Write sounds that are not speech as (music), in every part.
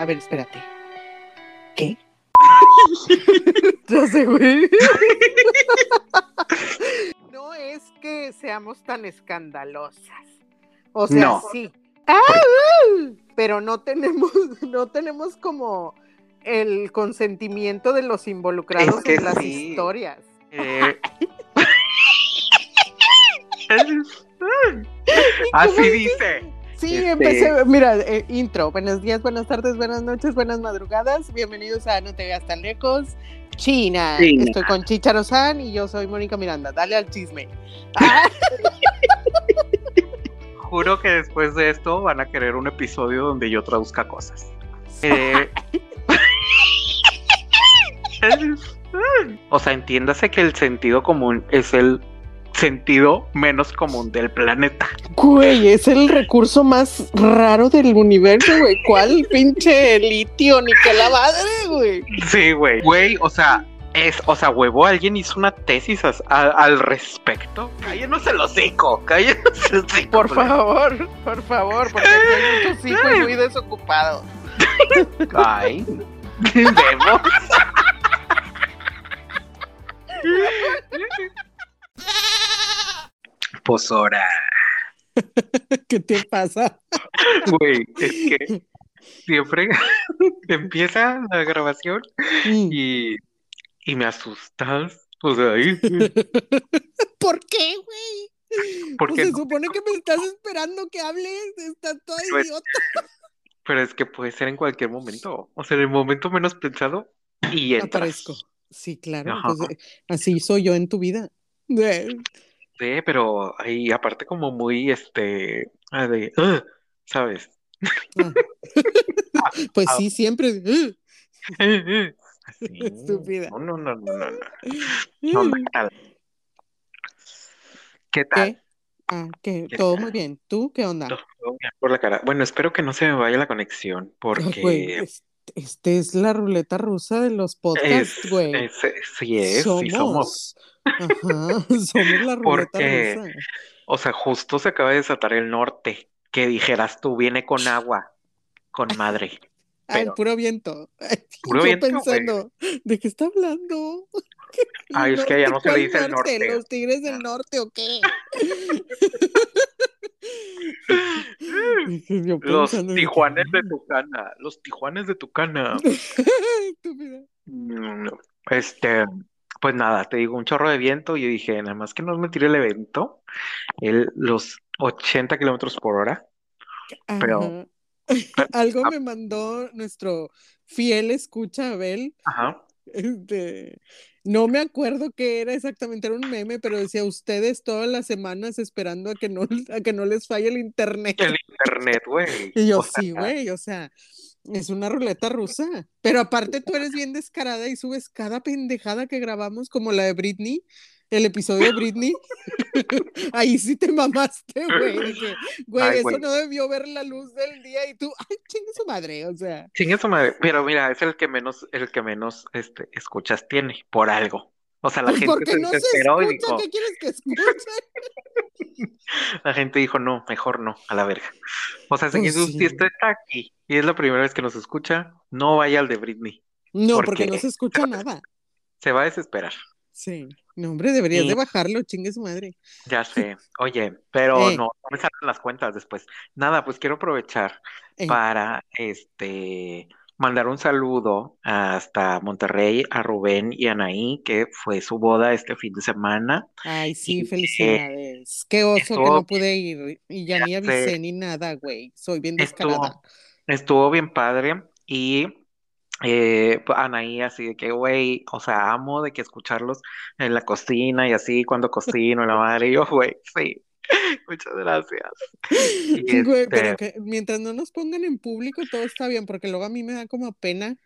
A ver, espérate. ¿Qué? (laughs) ya sé, güey. (laughs) no es que seamos tan escandalosas. O sea, No. sí. ¡Ah! Pero no tenemos, (laughs) no tenemos como el consentimiento de los involucrados Es que en las sí. historias. Eh, Así dice. Sí, Este- empecé, mira, eh, intro, buenos días, buenas tardes, buenas noches, buenas madrugadas, bienvenidos a No te veas tan lejos, China, China. estoy con Chicharo San y yo soy Mónica Miranda, dale al chisme. Ah, (laughs) Juro que después de esto van a querer un episodio donde yo traduzca cosas. (laughs) Eh, (laughs) o sea, entiéndase que el sentido común es el sentido menos común del planeta. Güey, es el recurso más raro del universo, güey, ¿cuál (laughs) pinche litio ni que la madre, güey? Sí, güey. Güey, o sea, es, o sea, huevo, alguien hizo una tesis a- al respecto. Cállenos el hocico, cállenos el hocico. Por güey. favor, por favor, porque hay muchos hijos muy desocupados. Ay, vemos. (laughs) Ahora, (laughs) ¿Qué te pasa? güey, es que siempre (laughs) empieza la grabación Mm. y, y me asustas. O sea, (laughs) ¿Por qué, güey? ¿Por Pues qué se supone que me estás esperando que hables, estás toda Pues, idiota. pero es que puede ser en cualquier momento. O sea, en el momento menos pensado y entras. Aparezco. Sí, claro, pues, así soy yo en tu vida. Sí, pero ahí aparte como muy, este, ah, de, "Ugh", ¿sabes? ah. (laughs) Pues Ah. sí, siempre. Así. (laughs) Estúpida. No, no, no, no, no. no. ¿Qué. ¿Qué tal? ¿Qué tal? ¿Qué? Ah, ¿qué? ¿Qué Todo tal? muy bien. ¿Tú qué onda? Todo bien por la cara. Bueno, espero que no se me vaya la conexión porque güey, es- este es la ruleta rusa de los podcasts, güey. es- sí es, sí somos. Ajá, (laughs) (laughs) somos la ruleta Porque- rusa. O sea, justo se acaba de desatar el norte. Que dijeras tú, viene con agua, con madre. (laughs) Ah, el pero- puro viento. Y Puro yo viento, güey. pensando, ¿de qué está hablando? Ay, es que allá no se le ¿Cuál dice el norte. ¿Los tigres del norte o qué? Los tijuanes de Tucana, los tijuanes de Tucana. (laughs) Mm, Este, pues nada, te digo, un chorro de viento. Y yo dije, nada más que no me tire el evento, el, los 80 kilómetros por hora. Pero-. (laughs) Algo me mandó nuestro fiel escucha Abel. Ajá. Este, no me acuerdo qué era exactamente, era un meme, pero decía ustedes todas las semanas esperando a que no, (laughs) a que no les falle el internet. El internet, güey. Y yo, O sí, güey, o sea, es una ruleta rusa. Pero aparte tú eres bien descarada y subes cada pendejada que grabamos, como la de Britney, el episodio de Britney. (laughs) Ahí sí te mamaste, güey. que, Güey, Ay, eso güey. no debió ver la luz del día y tú, (laughs) ay, chingue su madre, o sea. Chingue su madre. Pero mira, es el que menos, el que menos este, escuchas tiene, por algo. O sea, la Pues gente porque se no se desesperó y escucha, dijo, ¿qué quieres que escuche? (laughs) la gente dijo, no, mejor no, a la verga. O sea, si Pues si sí. usted está aquí y es la primera vez que nos escucha, no vaya al de Britney. No, ¿Por porque no se escucha nada. Se va a desesperar. Sí. No, hombre, deberías Y- de bajarlo, chingue su madre. Ya sé. Oye, pero Eh. no, no me salen las cuentas después. Nada, pues quiero aprovechar Eh, para este mandar un saludo hasta Monterrey a Rubén y Anaí, que fue su boda este fin de semana. Ay, sí, y, felicidades. Qué oso que estuvo- no pude ir y ya ni sé. avisé ni nada, güey. Soy bien Estuvo, descarada. estuvo bien padre y eh, pues, Anaí así de que, güey, o sea, amo de que escucharlos en la cocina y así cuando cocino, la madre, y yo, güey, sí, (laughs) muchas gracias. (laughs) Y Güey, este, pero que mientras no nos pongan en público todo está bien, porque luego a mí me da como pena.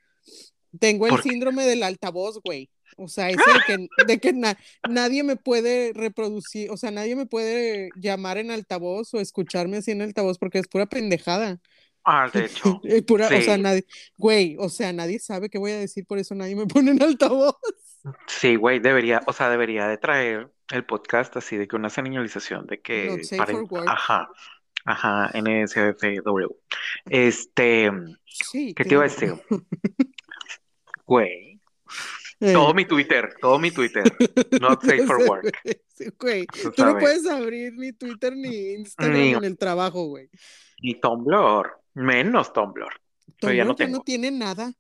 Tengo el síndrome del altavoz, güey. O sea, ese de que, de que na- nadie me puede reproducir, o sea, nadie me puede llamar en altavoz o escucharme así en altavoz porque es pura pendejada. Ah, de (laughs) hecho, o sea, nadie, güey, o sea, nadie sabe qué voy a decir, por eso nadie me (laughs) pone en altavoz. Sí, güey, debería, o sea, debería de traer el podcast así de que una señalización de que Not safe para, for work. ajá, Ajá, NSFW. Este, Sí, ¿qué te iba a decir? (laughs) Güey, Eh, todo mi Twitter, todo mi Twitter, not safe for work, Güey, tú tú no puedes abrir ni Twitter ni Instagram Ni- en el trabajo, güey. Y Tumblr, menos Tumblr. Pero ya no tiene nada.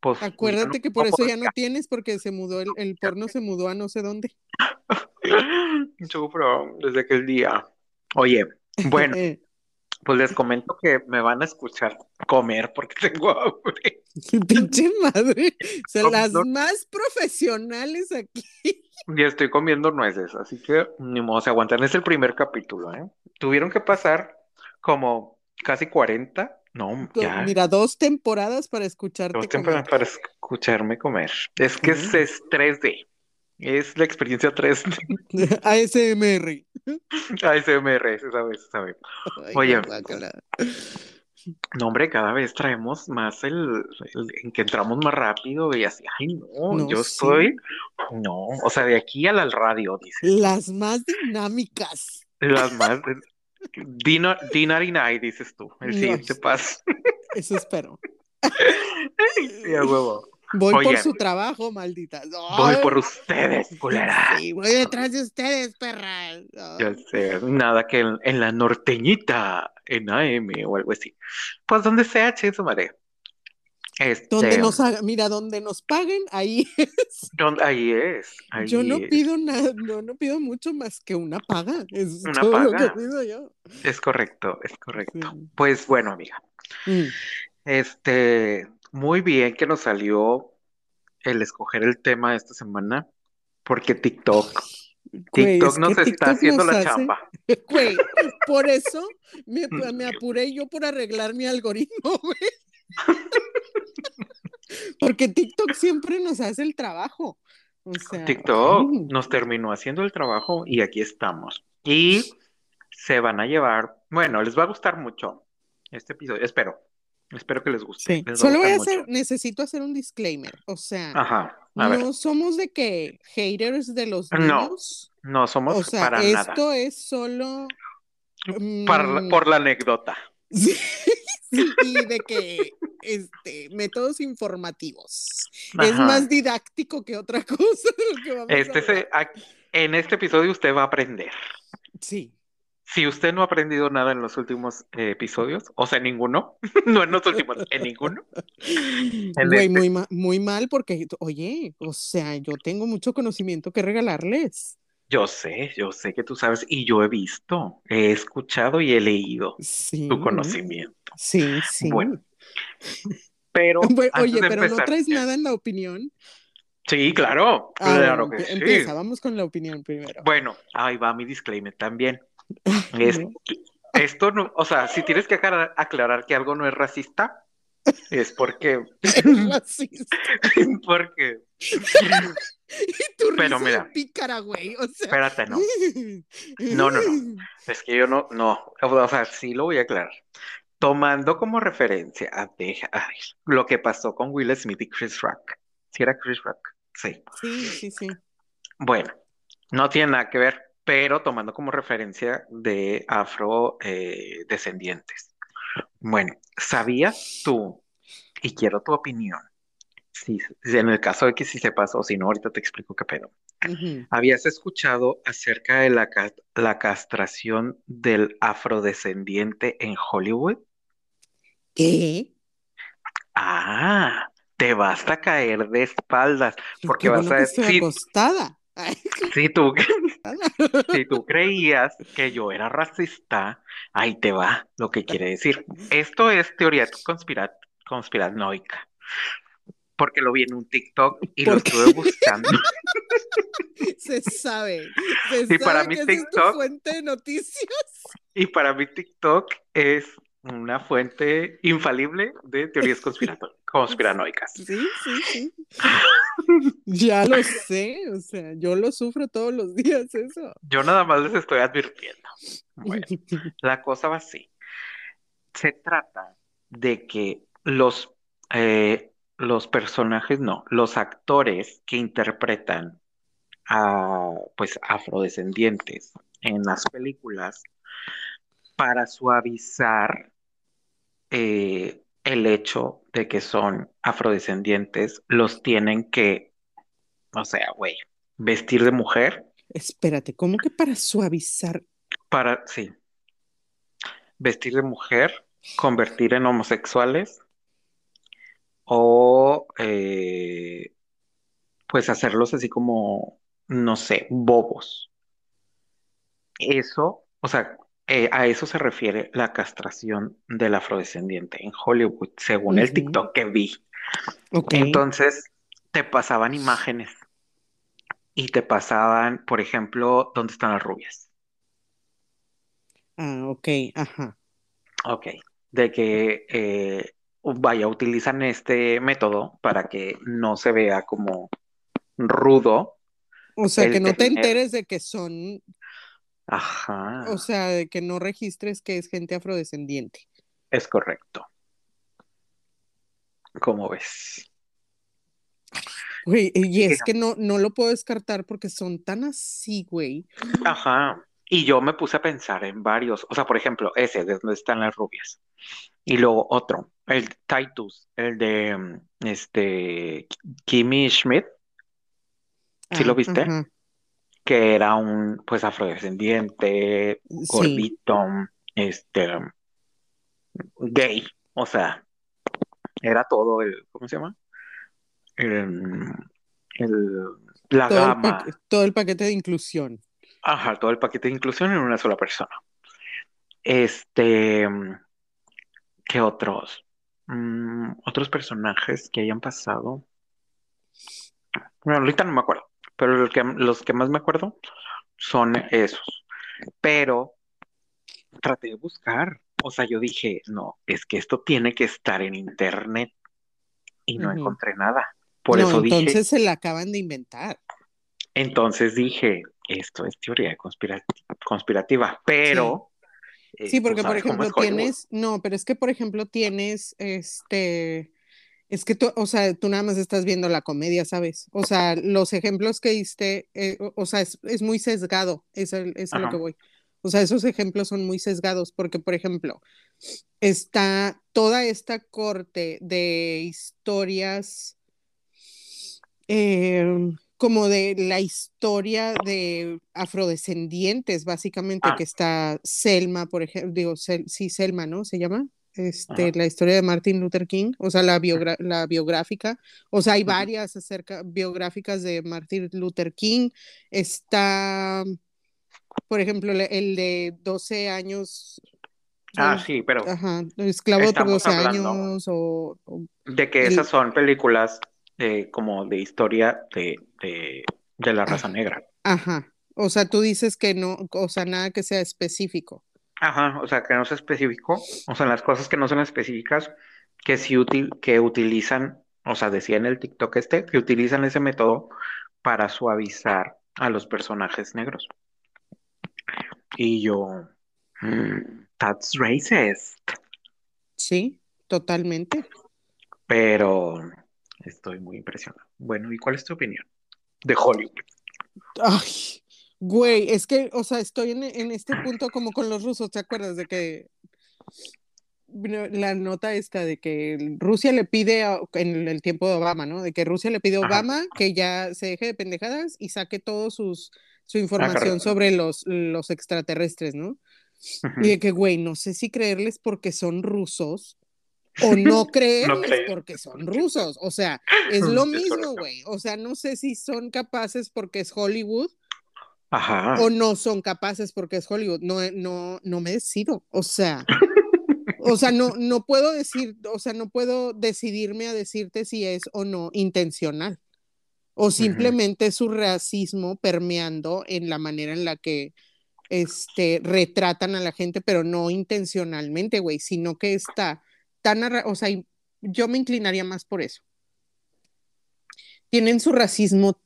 Pues, Acuérdate no que por eso ya no tienes, porque se mudó, el, el porno se mudó a no sé dónde. (laughs) Sufro desde aquel día. Oye, (laughs) bueno, pues les comento que me van a escuchar comer porque (laughs) tengo hambre. pinche madre. O sea, las más profesionales aquí. Y estoy comiendo nueces, así que ni modo se aguantan. Es el primer capítulo, ¿eh? Tuvieron que pasar como casi 40, no, ya, Mira, dos temporadas para escucharte dos comer. temporadas para escucharme comer. Es que es, es 3D. Es la experiencia 3D. ASMR. (laughs) ASMR, (laughs) se sabe, se sabe. Ay, Oye. guácala. No, hombre, cada vez traemos más el, el- en que entramos más rápido y así. Ay, no, No, yo sí. estoy. No, o sea, de aquí a la radio, dice. Las más dinámicas. Las más. Dina, D99, dices tú. El No, siguiente paso. Eso espero. Sí, a huevo. Voy Oye. por su trabajo, malditas. Voy por ustedes, culera. Sí, voy detrás de ustedes, perras. Ay. Ya sé, nada que en, en la norteñita, en AM o algo así. Pues donde sea, che, su madre. Este, Donde nos haga, mira, donde nos paguen, ahí (laughs) es. donde- ahí es. Ahí Yo no es. pido nada, no, no pido mucho más que una paga. Es Una todo lo que paga. pido yo. Es correcto, es correcto. Sí. Pues bueno, amiga. Mm. Este, muy bien que nos salió el escoger el tema de esta semana, porque TikTok, Güey, TikTok es nos está TikTok haciendo nos la hace- chamba. (laughs) Güey, por eso me, (laughs) me apuré yo por arreglar mi algoritmo, güey. (laughs) Porque TikTok siempre nos hace el trabajo. O sea, TikTok ay, nos terminó haciendo el trabajo y aquí estamos. Y se van a llevar, bueno, les va a gustar mucho este episodio, espero. Espero que les guste. sí. les Solo voy a hacer, mucho. necesito hacer un disclaimer. O sea, Ajá, a ver, no somos de que haters de los No, niños. no somos O sea, para nada. esto es solo. Para mm, por la anécdota. (laughs) Sí, y de que este métodos informativos. Es más didáctico que otra (laughs) cosa de lo que vamos a Este se- en este episodio usted va a aprender. Sí. Si usted no ha aprendido nada en los últimos eh, episodios, o sea, ninguno, (laughs) no en los últimos, en ninguno, En Güey, este- muy, ma- muy mal porque, oye, o sea, yo tengo mucho conocimiento que regalarles. Yo sé, yo sé que tú sabes y yo he visto, he escuchado y he leído Sí. tu conocimiento. Sí, sí. Bueno, Pero (laughs) Bueno, antes oye, de pero no empezar, traes nada en la opinión. Sí, claro, Ah, claro que empie- sí. empieza, vamos con la opinión primero. Bueno, ahí va mi disclaimer también. (laughs) Es- No. esto no, o sea, si tienes que aclarar, aclarar que algo no es racista, es porque, (laughs) Es racista. (laughs) porque, (laughs) Y tu Pero mira. de pícara, güey. O sea. espérate, no, No, no, es que yo no, no, o sea, sí lo voy a aclarar. Tomando como referencia a ay, lo que pasó con Will Smith y Chris Rock. ¿Sí era Chris Rock? Sí. Sí, sí, sí. Bueno, no tiene nada que ver, pero tomando como referencia de afro eh. Bueno, ¿sabías tú? Y quiero tu opinión. Si, si en el caso de que sí sepas o si no, ahorita te explico qué pedo. ¿Habías escuchado acerca de la, ca- la castración del afrodescendiente en Hollywood? ¿Qué? Ah, te vas a caer de espaldas porque vas bueno a decir, acostada. Si tú, (laughs) (laughs) si tú creías que yo era racista, ahí te va lo que quiere decir. Esto es teoría conspira- conspiranoica, porque lo vi en un TikTok y lo estuve buscando. (laughs) se sabe. Se Y para sabe mi que esa es tu TikTok- fuente de noticias. Y para mí TikTok es una fuente infalible de teorías conspirato- conspiranoicas. Sí, sí, sí. (laughs) Ya lo sé, o sea, yo lo sufro todos los días eso. Yo nada más les estoy advirtiendo. Bueno, (laughs) la cosa va así. Se trata de que los, eh, los personajes, no, los actores que interpretan a pues afrodescendientes en las películas para suavizar eh, el hecho de que son afrodescendientes, los tienen que, o sea, güey, vestir de mujer Espérate, ¿cómo que para suavizar? para, sí, vestir de mujer, convertir en homosexuales o eh, pues hacerlos así como, no sé, bobos. Eso, o sea, eh, a eso se refiere la castración del afrodescendiente en Hollywood, según el TikTok que vi. Ok. Entonces, te pasaban imágenes y te pasaban, por ejemplo, ¿dónde están las rubias? Ah, ok, ajá. Ok, de que, eh, vaya, utilizan este método para que no se vea como rudo O sea, que no te enteres de que son, o ajá, sea, de que no registres que es gente afrodescendiente. es correcto. ¿Cómo ves? Güey, y es que no, no lo puedo descartar porque son tan así, güey. Ajá. Y yo me puse a pensar en varios, o sea, por ejemplo, ese, de donde están las rubias. Y luego otro, el Titus, el de mm, este Kimmy Schmidt, ¿sí lo Ah, viste? ajá. Que era un pues afrodescendiente, Sí, gordito, este gay, o sea, era todo el, ¿cómo se llama? El, el- la todo gama, todo el paquete de inclusión. ajá, todo el paquete de inclusión en una sola persona. Este, ¿qué otros? Mm, otros personajes que hayan pasado. Bueno, ahorita no me acuerdo, pero el que- los que más me acuerdo son esos. Pero traté de buscar. O sea, yo dije, no, es que esto tiene que estar en internet y no encontré nada. Por No, eso dije, entonces se la acaban de inventar. entonces dije, esto es teoría conspira- conspirativa, Sí. pero eh, Sí, tú porque por ejemplo tienes, no, pero es que por ejemplo tienes, este, es que tú, o sea, tú nada más estás viendo la comedia, ¿sabes? O sea, los ejemplos que diste, eh, o, o sea, es, es muy sesgado, es, el- es a lo que voy. O sea, esos ejemplos son muy sesgados porque, por ejemplo, está toda esta corte de historias eh, como de la historia de afrodescendientes, básicamente, que ah, está Selma, por ejemplo, digo, Sel- sí, Selma, ¿no? Se llama. Este, ajá, la historia de Martin Luther King, o sea, la, biogra- la biográfica, o sea, hay varias acerca, biográficas de Martin Luther King, está, por ejemplo, el de 12 años, Ah, sí, pero ajá, esclavo por estamos 12 hablando años, o, o de que esas son películas eh, como de historia de, de, de la raza negra. ajá, o sea, tú dices que no, o sea, nada que sea específico. Ajá, o sea, que no es específico, o sea, las cosas que no son específicas, que sí util, que utilizan, o sea, decía en el TikTok este, que utilizan ese método para suavizar a los personajes negros. Y yo, "Mm, that's racist, Sí, totalmente. pero estoy muy impresionado. Bueno, ¿y cuál es tu opinión de Hollywood? Ay, güey, es que, o sea, estoy en, en este punto como con los rusos, ¿te acuerdas de que la nota esta de que Rusia le pide a- en el tiempo de Obama, ¿no? De que Rusia le pide a Ajá, Obama que ya se deje de pendejadas y saque todo sus, su información sobre los, los extraterrestres, ¿no? Y de que, güey, no sé si creerles porque son rusos o no (laughs) No creerles crees. porque son rusos. O sea, es (laughs) lo mismo, güey. O sea, no sé si son capaces porque es Hollywood o no son capaces porque es Hollywood. No, no, no me decido. O sea, o sea, no, no puedo decir, o sea, no puedo decidirme a decirte si es o no intencional. O simplemente su racismo permeando en la manera en la que este, retratan a la gente, pero no intencionalmente, güey, sino que está tan, o sea, yo me inclinaría más por eso. Tienen su racismo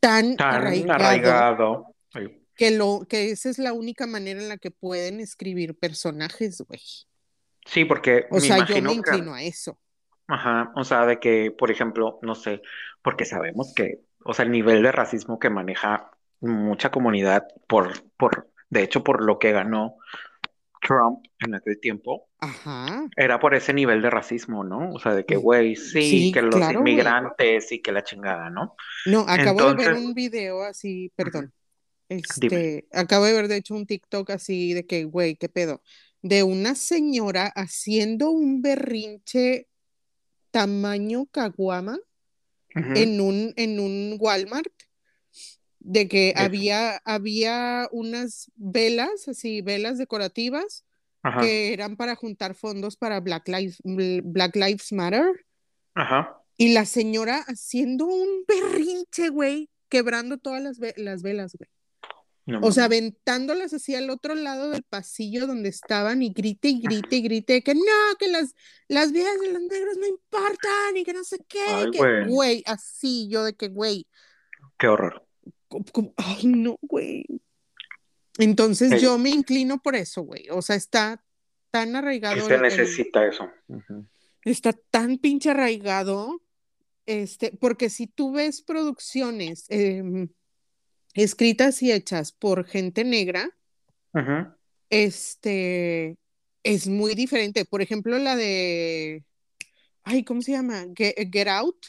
tan Tan arraigado arraigado. Ay, que, lo, que esa es la única manera en la que pueden escribir personajes, güey. Sí, porque O me sea, yo me imagino que, inclino a eso. ajá, o sea, de que, por ejemplo, no sé, porque sabemos que, o sea, el nivel de racismo que maneja mucha comunidad por, por, de hecho, por lo que ganó Trump en aquel tiempo, Ajá. era por ese nivel de racismo, ¿no? O sea, de que, Mm, güey, sí, Sí, que los claro, inmigrantes y que la chingada, ¿no? No, acabo de ver un video así, ujú, dime. Este, acabo de ver de hecho un TikTok así de que, güey, qué pedo, de una señora haciendo un berrinche tamaño caguama en un, en un Walmart, de que había, había unas velas, así, velas decorativas, Ajá, que eran para juntar fondos para Black Lives, Black Lives Matter, ajá. y la señora haciendo un berrinche, güey, quebrando todas las, ve- las velas, güey. No O sea, aventándolas hacia el otro lado del pasillo donde estaban y grite y grite y grite que no, que las, las vidas de los negros no importan y que no sé qué, Ay, que, güey, güey, así yo de que, güey, qué horror. co- co- ay, no, güey. Entonces Eh, yo me inclino por eso, güey. O sea, está tan arraigado se el- necesita eso. Está tan pinche arraigado, este, porque si tú ves producciones em, escritas y hechas por gente negra, este, es muy diferente. Por ejemplo, la de, ay, ¿cómo se llama? Get, Get Out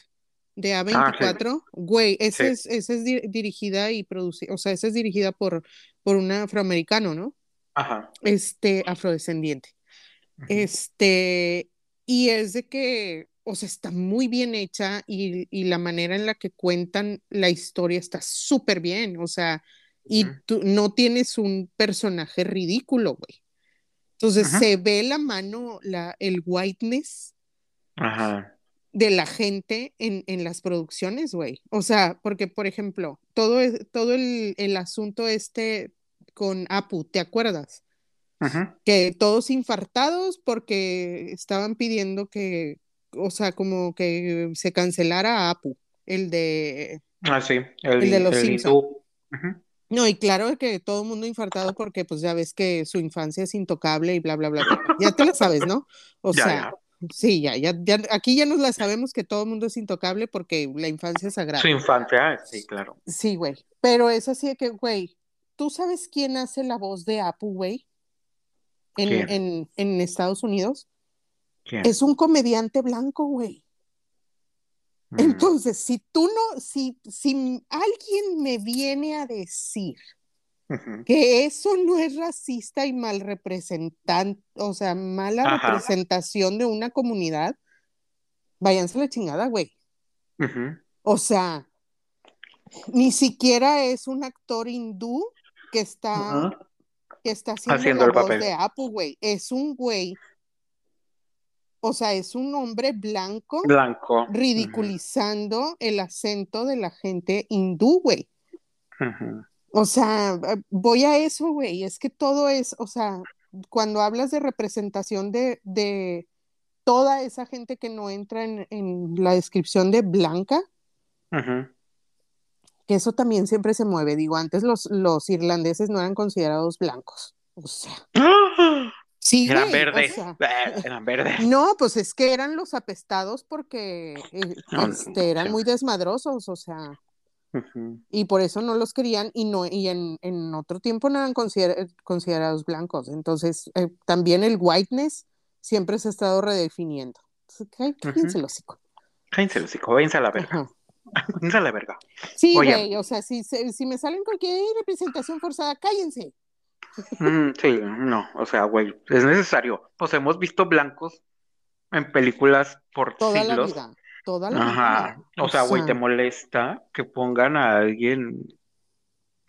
de Ah, sí, A24. Güey, sí. esa es, esa es di- dirigida y producida, o sea, esa es dirigida por, por un afroamericano, ¿no? Ajá. Este, afrodescendiente. Este, y es de que, o sea, está muy bien hecha y, y la manera en la que cuentan la historia está súper bien, o sea, y tú no tienes un personaje ridículo, güey. Entonces se ve la mano, la, el whiteness Ajá. de la gente en, en las producciones, güey. O sea, porque, por ejemplo, todo, todo el, el asunto este con Apu, ¿te acuerdas? ujú. que todos infartados porque estaban pidiendo que, o sea, como que se cancelara a Apu, el de, Ah, sí, el de los el Simpson. hindú. Ujú. No, y claro que todo el mundo infartado porque pues ya ves que su infancia es intocable y bla, bla, bla. Ya te la sabes, ¿no? O Ya, sea, ya. sí, ya, ya, ya, aquí ya nos la sabemos que todo el mundo es intocable porque la infancia es Su sagrada. infancia, sí, claro. Sí, güey. Pero es así de que, güey, ¿tú sabes quién hace la voz de Apu, güey? En, en, en Estados Unidos. ¿Quién? Es un comediante blanco, güey. Mm, Entonces, si tú no, si, si alguien me viene a decir que eso no es racista y mal representante, o sea, mala Ajá. representación de una comunidad, váyanse a la chingada, güey. O sea, ni siquiera es un actor hindú que está, que está haciendo Haciendo la el voz papel. de Apu, güey. Es un güey, o sea, es un hombre blanco Blanco. Ridiculizando el acento de la gente hindú, güey. O sea, eh, voy a eso, güey. Es que todo es, o sea, cuando hablas de representación de, de toda esa gente que no entra en, en la descripción de blanca, que eso también siempre se mueve. Digo, antes los, los irlandeses no eran considerados blancos. O sea, ¡Ah! Sí, Eran güey. O verdes. sea, Eh, Eran verdes. no, pues es que eran los apestados porque eh, (laughs) No, este, eran sí. muy desmadrosos, o sea. Y por eso no los querían y no y en, en otro tiempo no eran consider- considerados blancos. Entonces, eh, también el whiteness siempre se ha estado redefiniendo. Entonces, cállense el hocico. Cállense los hocico, váyanse a la verga. Ajá. (laughs) Váyanse a la verga. Sí, Oye. güey, o sea, si, se- si me salen cualquier representación forzada, cállense. Mm, sí, no, o sea, güey, es necesario. Pues hemos visto blancos en películas por Toda la siglos. vida, toda la Ajá. vida. O sea, güey, te molesta que pongan a alguien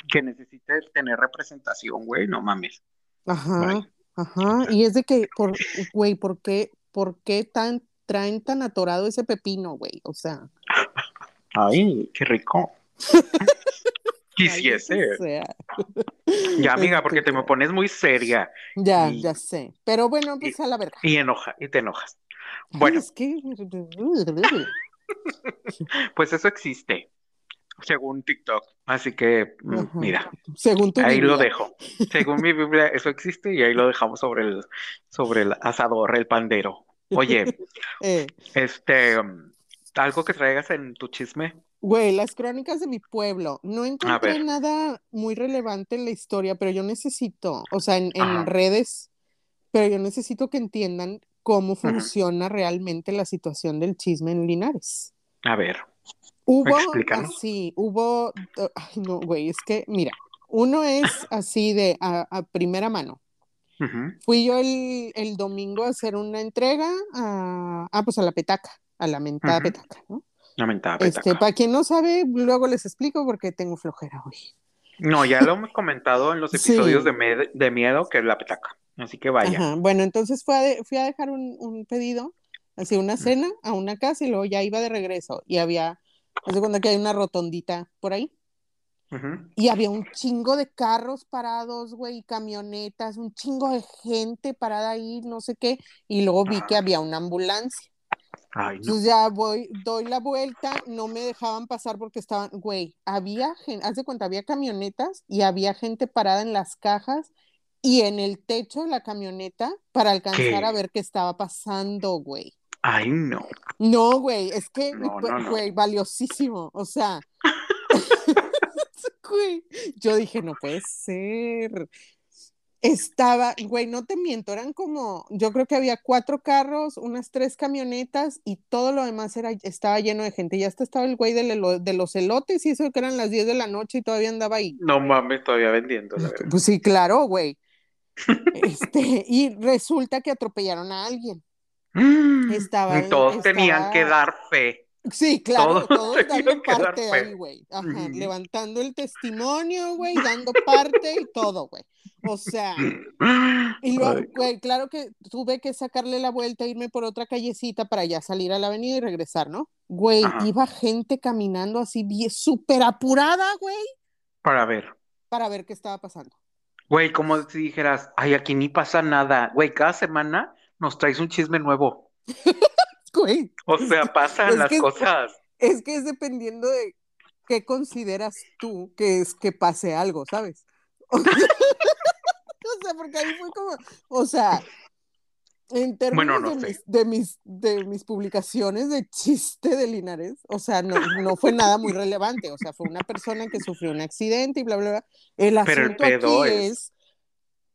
que necesite tener representación, güey, no mames. Ajá, ajá. Y es de que, por, güey, ¿por qué, por qué tan, traen tan atorado ese pepino, güey? O sea, Ay, qué rico. (laughs) Quisiese. maldita sea. Ya, amiga, porque Este, te me pones muy seria Ya, y, ya sé. Pero bueno, pues a la verga. y enoja, y te enojas. Bueno, es que. (laughs) pues eso existe, según TikTok. Así que, mm, Ajá. mira, Según tu ahí lo dejo. Según mi Biblia, eso existe y ahí lo dejamos sobre el, sobre el asador, el pandero. Oye, (laughs) Eh, este, um, algo que traigas en tu chisme. Güey, las crónicas de mi pueblo. No encontré nada muy relevante en la historia, pero yo necesito, o sea, en, redes pero yo necesito que entiendan cómo funciona realmente la situación del chisme en Linares. A ver. Hubo así, hubo, ay, no, güey, es que, mira, uno es así de a, a primera mano. Fui yo el, el domingo a hacer una entrega a, ah, pues a la petaca, a la mentada petaca, ¿no? Lamentada Este, para quien no sabe, luego les explico porque tengo flojera hoy. No, ya lo hemos comentado en los Sí. episodios de, de miedo que es la petaca. Así que vaya. Ajá, bueno, entonces fue a de- fui a dejar un, un pedido, así una cena a una casa y luego ya iba de regreso y había, de cuenta que hay una rotondita por ahí y había un chingo de carros parados, güey, camionetas, un chingo de gente parada ahí, no sé qué, y luego vi que había una ambulancia. Ay, no. Entonces ya voy, doy la vuelta, no me dejaban pasar porque estaban, güey, había gente, haz de cuenta, había camionetas y había gente parada en las cajas y en el techo de la camioneta para alcanzar a ¿Qué? ver qué estaba pasando, güey. Ay, no. No, güey, es que, no, no. güey, valiosísimo, o sea, (laughs) (laughs) güey, yo dije, no puede ser. Estaba, güey, no te miento, eran como, yo creo que había cuatro carros, unas tres camionetas y todo lo demás era, estaba lleno de gente. Ya hasta estaba el güey elo- de, los elotes y eso que eran las 10 de la noche y todavía andaba ahí. No mames, todavía vendiendo, la verdad. Pues sí, claro, güey. Este, y resulta que atropellaron a alguien. (gasps) Estaba- Y todos tenían que dar fe. Sí, claro, Todos (laughs) todos dando parte ahí, güey. Ajá, levantando el testimonio, güey, dando parte y todo, güey. O sea, (clears throat) y luego, güey, claro que tuve que sacarle la vuelta, irme por otra callecita para ya salir a la avenida y regresar, ¿no? Güey, Ajá. iba gente caminando así, súper apurada, güey, Para ver. para ver qué estaba pasando. Güey, como si dijeras, ay, aquí ni pasa nada. Güey, cada semana nos traes un chisme nuevo. (laughs) Güey, O sea, pasan Es las que- cosas. es que es dependiendo de qué consideras tú que es que pase algo, ¿sabes? O (laughs) sea, o sea, porque ahí fue como, o sea, en términos Bueno, no de, mis, de, mis, de mis publicaciones de chiste de Linares, o sea, no, no fue nada muy relevante, o sea, fue una persona que sufrió un accidente y bla, bla, bla. El Pero el asunto pedo aquí es- es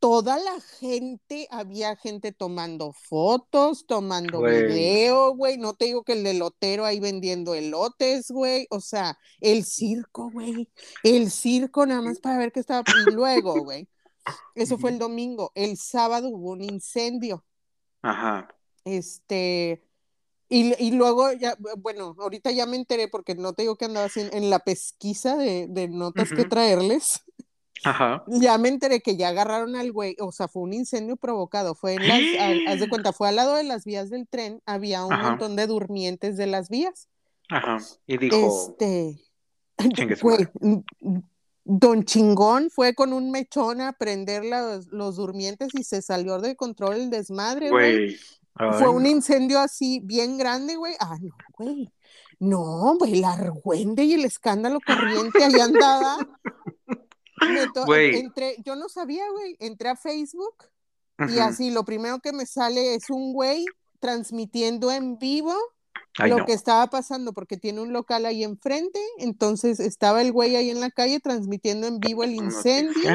toda la gente, había gente tomando fotos, tomando Güey. video, güey. No te digo que el elotero ahí vendiendo elotes, güey. O sea, el circo, güey. El circo nada más para ver qué estaba. Y luego, güey. Eso fue el domingo. El sábado hubo un incendio. Ajá. Este. Y, y luego ya, bueno, ahorita ya me enteré porque no te digo que andaba así en, en la pesquisa de, de notas que traerles. Ajá. Ya me enteré que ya agarraron al güey, o sea, fue un incendio provocado, fue en las, al- haz de cuenta, fue al lado de las vías del tren, había un Ajá. montón de durmientes de las vías. Ajá. Y dijo, Este, güey, Don Chingón fue con un mechón a prender los, los durmientes y se salió de control el desmadre, güey. güey. Fue un incendio así bien grande, güey. Ah, no, güey. No, güey, la argüende y el escándalo corriente ahí andaba. (laughs) Güey. entré, yo no sabía, güey. Entré a Facebook y así lo primero que me sale es un güey transmitiendo en vivo Ay, lo no. que estaba pasando porque tiene un local ahí enfrente. Entonces estaba el güey ahí en la calle transmitiendo en vivo el incendio.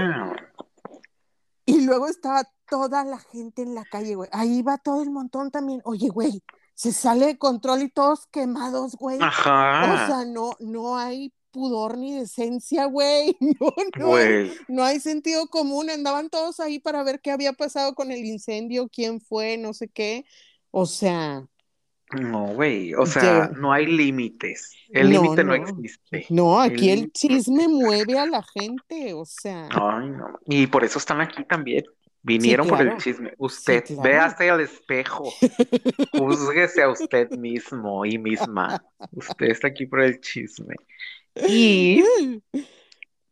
Y luego estaba toda la gente en la calle, güey. Ahí va todo el montón también. Oye, güey, se sale de control y todos quemados, güey. Ajá. O sea, no, no hay pudor ni decencia, güey. (laughs) No, no, Güey. no hay sentido común. Andaban todos ahí para ver qué había pasado con el incendio, quién fue, no sé qué. O sea, No, güey. O sea, no hay límites. El No, límite no no. existe. no, aquí el chisme mueve a la gente. O sea, Ay, no. Y por eso están aquí también. Vinieron por el chisme. Usted, claro. véase al espejo. (laughs) Júzguese a usted mismo y misma. Usted está aquí por el chisme. Y,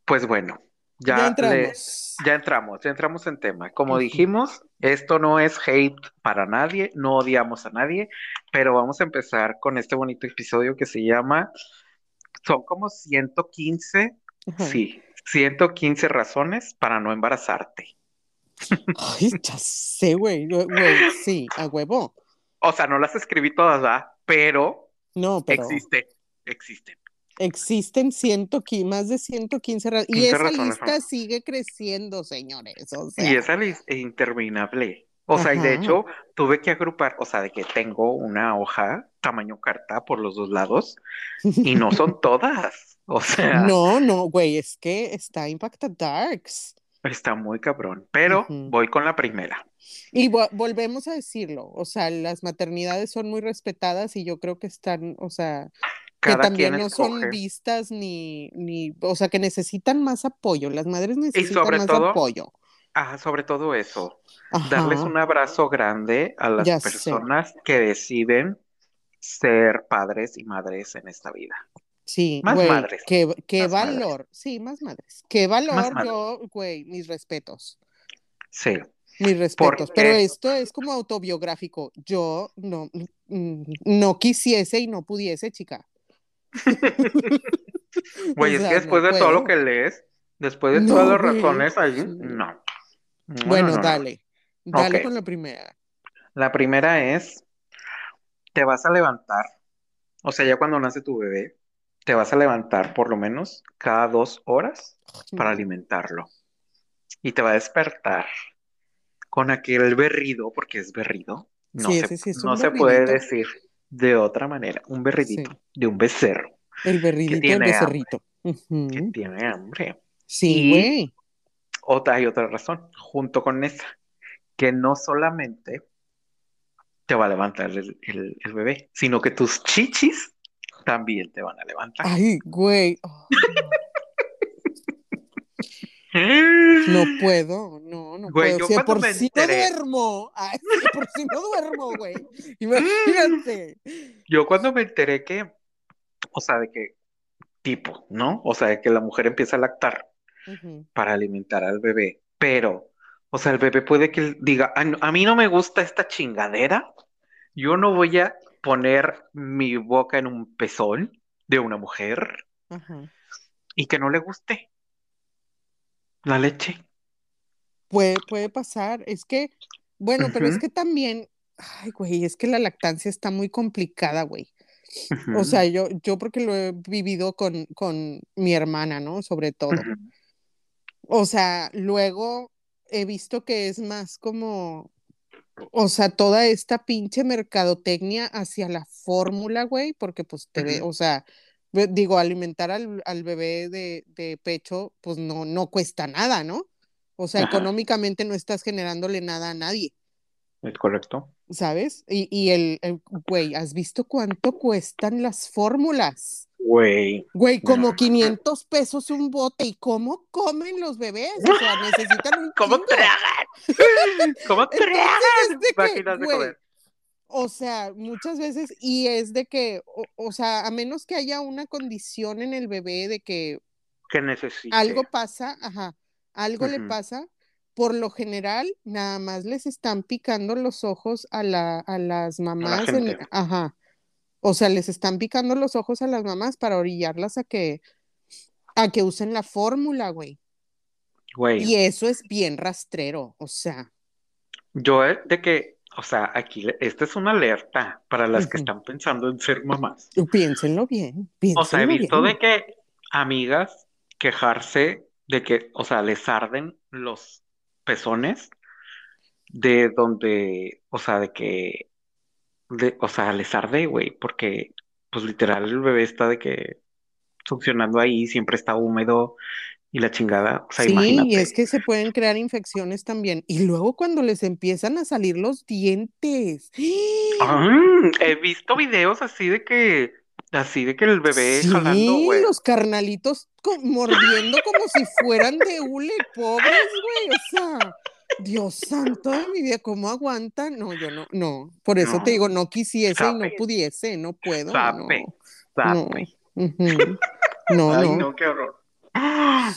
pues bueno, ya, ya, le- entramos. ya entramos, ya entramos en tema. Como dijimos, esto no es hate para nadie, no odiamos a nadie, pero vamos a empezar con este bonito episodio que se llama, son como 115, Ajá. sí, 115 razones para no embarazarte. Ay, ya sé, güey. Güey, sí, a huevo. O sea, no las escribí todas, ¿verdad? Pero, No, pero existen, existen. Existen 115, más de 115 razones. Y 15 esa razones, lista sigue creciendo, señores. O Y esa lista es interminable. O sea, y de hecho tuve que agrupar, o sea, de que tengo una hoja tamaño carta por los dos lados y no son (laughs) todas. O sea, No, no, güey, es que está Impacta Darks. está muy cabrón. Pero voy con la primera. Y vo- volvemos a decirlo, o sea, las maternidades son muy respetadas y yo creo que están, o sea, que también no son vistas ni, ni, o sea, que necesitan más apoyo, las madres necesitan sobre más todo, apoyo. Ah, sobre todo eso, darles un abrazo grande a las ya sé. personas que deciden ser padres y madres en esta vida. Sí, Más güey, madres, qué, qué más madres, valor, sí, más madres, qué valor, yo, güey, mis respetos, Sí, mis respetos, pero esto es como autobiográfico, yo no, no quisiese y no pudiese, chica, (laughs) o Güey, es que no después de todo lo que lees, después de todas las razones no. No, no, Bueno, no, no. dale, dale con la primera. la primera es, te vas a levantar, o sea, ya cuando nace tu bebé, te vas a levantar por lo menos cada dos horas para alimentarlo. Y te va a despertar con aquel berrido, porque es berrido, no sí, se, ese sí es no se puede decir de otra manera, un sí, berridito de un becerro el berridito del hambre, becerrito. que tiene hambre. Sí, güey. otra, hay otra razón, junto con esa, que no solamente te va a levantar el, el- el bebé, sino que tus chichis también te van a levantar. Ay, güey. Oh, no (laughs) puedo, no, no Güey, puedo. yo Si de por sí no duermo, ay, (laughs) si por sí no duermo, güey. Imagínate. yo cuando me enteré que, o sea, de que tipo, ¿no? O sea, de que la mujer empieza a lactar para alimentar al bebé, pero, o sea, el bebé puede que diga, "Ah, no, a mí no me gusta esta chingadera, yo no voy a poner mi boca en un pezón de una mujer y que no le guste la leche. Puede, puede pasar. Es que, bueno, pero es que también, ay, güey, es que la lactancia está muy complicada, güey. O sea, yo, yo porque lo he vivido con, con mi hermana, ¿no? Sobre todo. O sea, luego he visto que es más como, o sea, toda esta pinche mercadotecnia hacia la fórmula, güey, porque pues te ve, o sea, digo, alimentar al, al bebé de, de pecho, pues no, no cuesta nada, ¿no? O sea, Ajá, económicamente no estás generándole nada a nadie, es correcto. ¿sabes? Y, y el, el- güey, ¿has visto cuánto cuestan las fórmulas? Güey, Güey, como no, no. 500 pesos un bote. ¿Y cómo comen los bebés? O sea, (laughs) necesitan un ¿Cómo tragan? (laughs) ¿Cómo Entonces tragan? es de que, Máquinas de güey, comer. O sea, muchas veces, y es de que, o, o sea, a menos que haya una condición en el bebé de que Que algo necesite. pasa, ajá, algo le pasa, por lo general, nada más les están picando los ojos a la, a las A la mamás en, ajá, o sea, les están picando los ojos a las mamás para orillarlas a que, a que usen la fórmula, güey. Y Güey, eso es bien rastrero, o sea, yo eh, de que, o sea, aquí, esta es una alerta para las que están pensando en ser mamás. Piénsenlo bien, O sea, he piénsenlo visto de que amigas quejarse de que, o sea, les arden los pezones de donde, o sea, de que, de, o sea, les arde, güey, porque, pues literal, el bebé está de que funcionando ahí, siempre está húmedo y la chingada, o sea, Sí, y es que se pueden crear infecciones también. Y luego cuando les empiezan a salir los dientes. Ah, he visto videos así de que, así de que el bebé jalando, Sí, güey. los carnalitos mordiendo como si fueran de hule, pobres, güey. O sea, Dios santo de mi vida, ¿cómo aguantan? No, yo no, no. Por eso te digo, no quisiese y no pudiese, no puedo, sape, no, no, no, Ay, no, qué horror.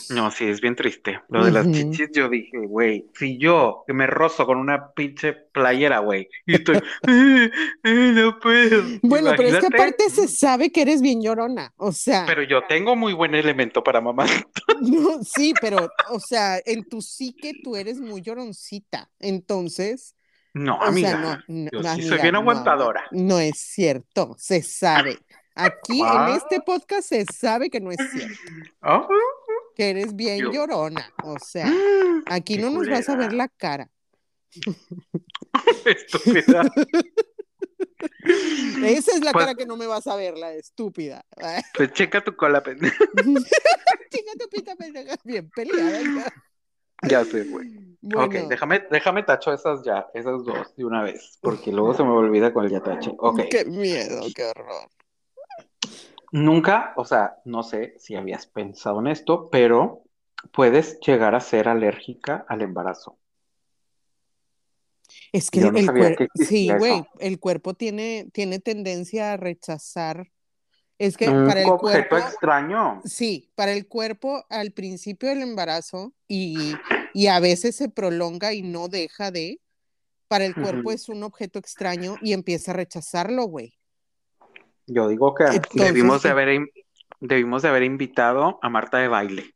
No, sí, es bien triste. Lo de las chichis, yo dije, güey, si yo que me rozo con una pinche playera, güey, y estoy, (laughs) "Eh, eh, no puedo. Bueno, pero es que aparte se sabe que eres bien llorona, o sea, Pero yo tengo muy buen elemento para mamá. (laughs) no, sí, pero, o sea, en tu psique tú eres muy lloroncita, entonces, No, o sea, amiga, no, no, yo sí soy amiga, bien no, aguantadora. no es cierto, se sabe. Aquí en este podcast se sabe que no es cierto, ah, que eres bien yo. llorona, o sea, (gasps) aquí no nos vas a ver la cara. (laughs) Estúpida. (laughs) Esa es la Pues- cara que no me vas a ver, la estúpida. (laughs) Pues checa tu cola, pendeja. Chinga tu pita pendeja, bien peleada. ya. Ya sé, güey. Bueno, Ok, déjame, déjame tacho esas ya, esas dos de una vez, porque luego se me olvida cuál ya tache. Ok. qué miedo, qué horror. Nunca, o sea, no sé si habías pensado en esto, pero puedes llegar a ser alérgica al embarazo. Es que no el que sí, güey, eso. el cuerpo tiene, tiene tendencia a rechazar. Es que Un para el objeto cuerpo, extraño. sí, para el cuerpo al principio del embarazo y, y a veces se prolonga y no deja de, para el cuerpo es un objeto extraño y empieza a rechazarlo, güey. Yo digo que Entonces, debimos de haber, debimos de haber invitado a Marta de baile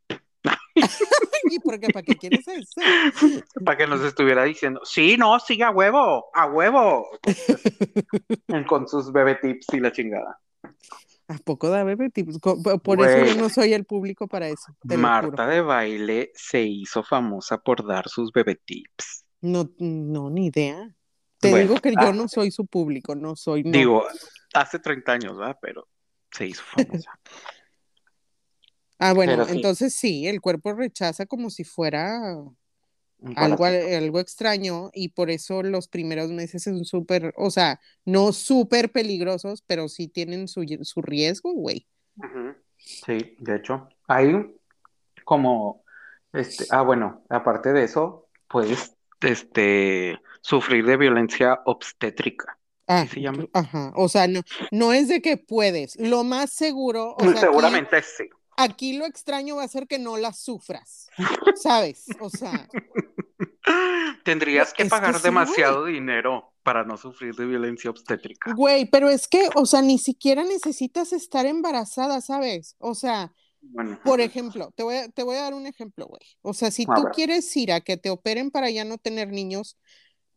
(laughs) ¿Y por qué? ¿Para qué quieres eso? (laughs) para que nos estuviera diciendo, sí, no, sí, a huevo, a huevo, (laughs) con sus bebé tips y la chingada. ¿A poco da bebé tips? Por eso yo no soy el público para eso, Marta de baile se hizo famosa por dar sus bebé tips. No, no, ni idea. Te Bueno, digo que ah. yo no soy su público, no soy, no. Digo, hace 30 años, ¿verdad? Pero se hizo famosa. (laughs) Ah, bueno, sí. entonces sí, el cuerpo rechaza como si fuera algo, algo extraño y por eso los primeros meses son súper, o sea, no súper peligrosos, pero sí tienen su, su riesgo, güey. Sí, de hecho, hay como, este, ah, bueno, aparte de eso, puedes, este, sufrir de violencia obstétrica. Ah, se llama? ajá, o sea, no, no es de que puedes, lo más seguro, o sea, aquí- Seguramente sí. aquí lo extraño va a ser que no la sufras, ¿sabes? O sea, (laughs) Tendrías que pagar sí, demasiado dinero para no sufrir de violencia obstétrica. güey, pero es que, o sea, ni siquiera necesitas estar embarazada, ¿sabes? O sea, Bueno, por ejemplo, te voy a, te voy a dar un ejemplo, güey. O sea, si A tú ver. quieres ir a que te operen para ya no tener niños,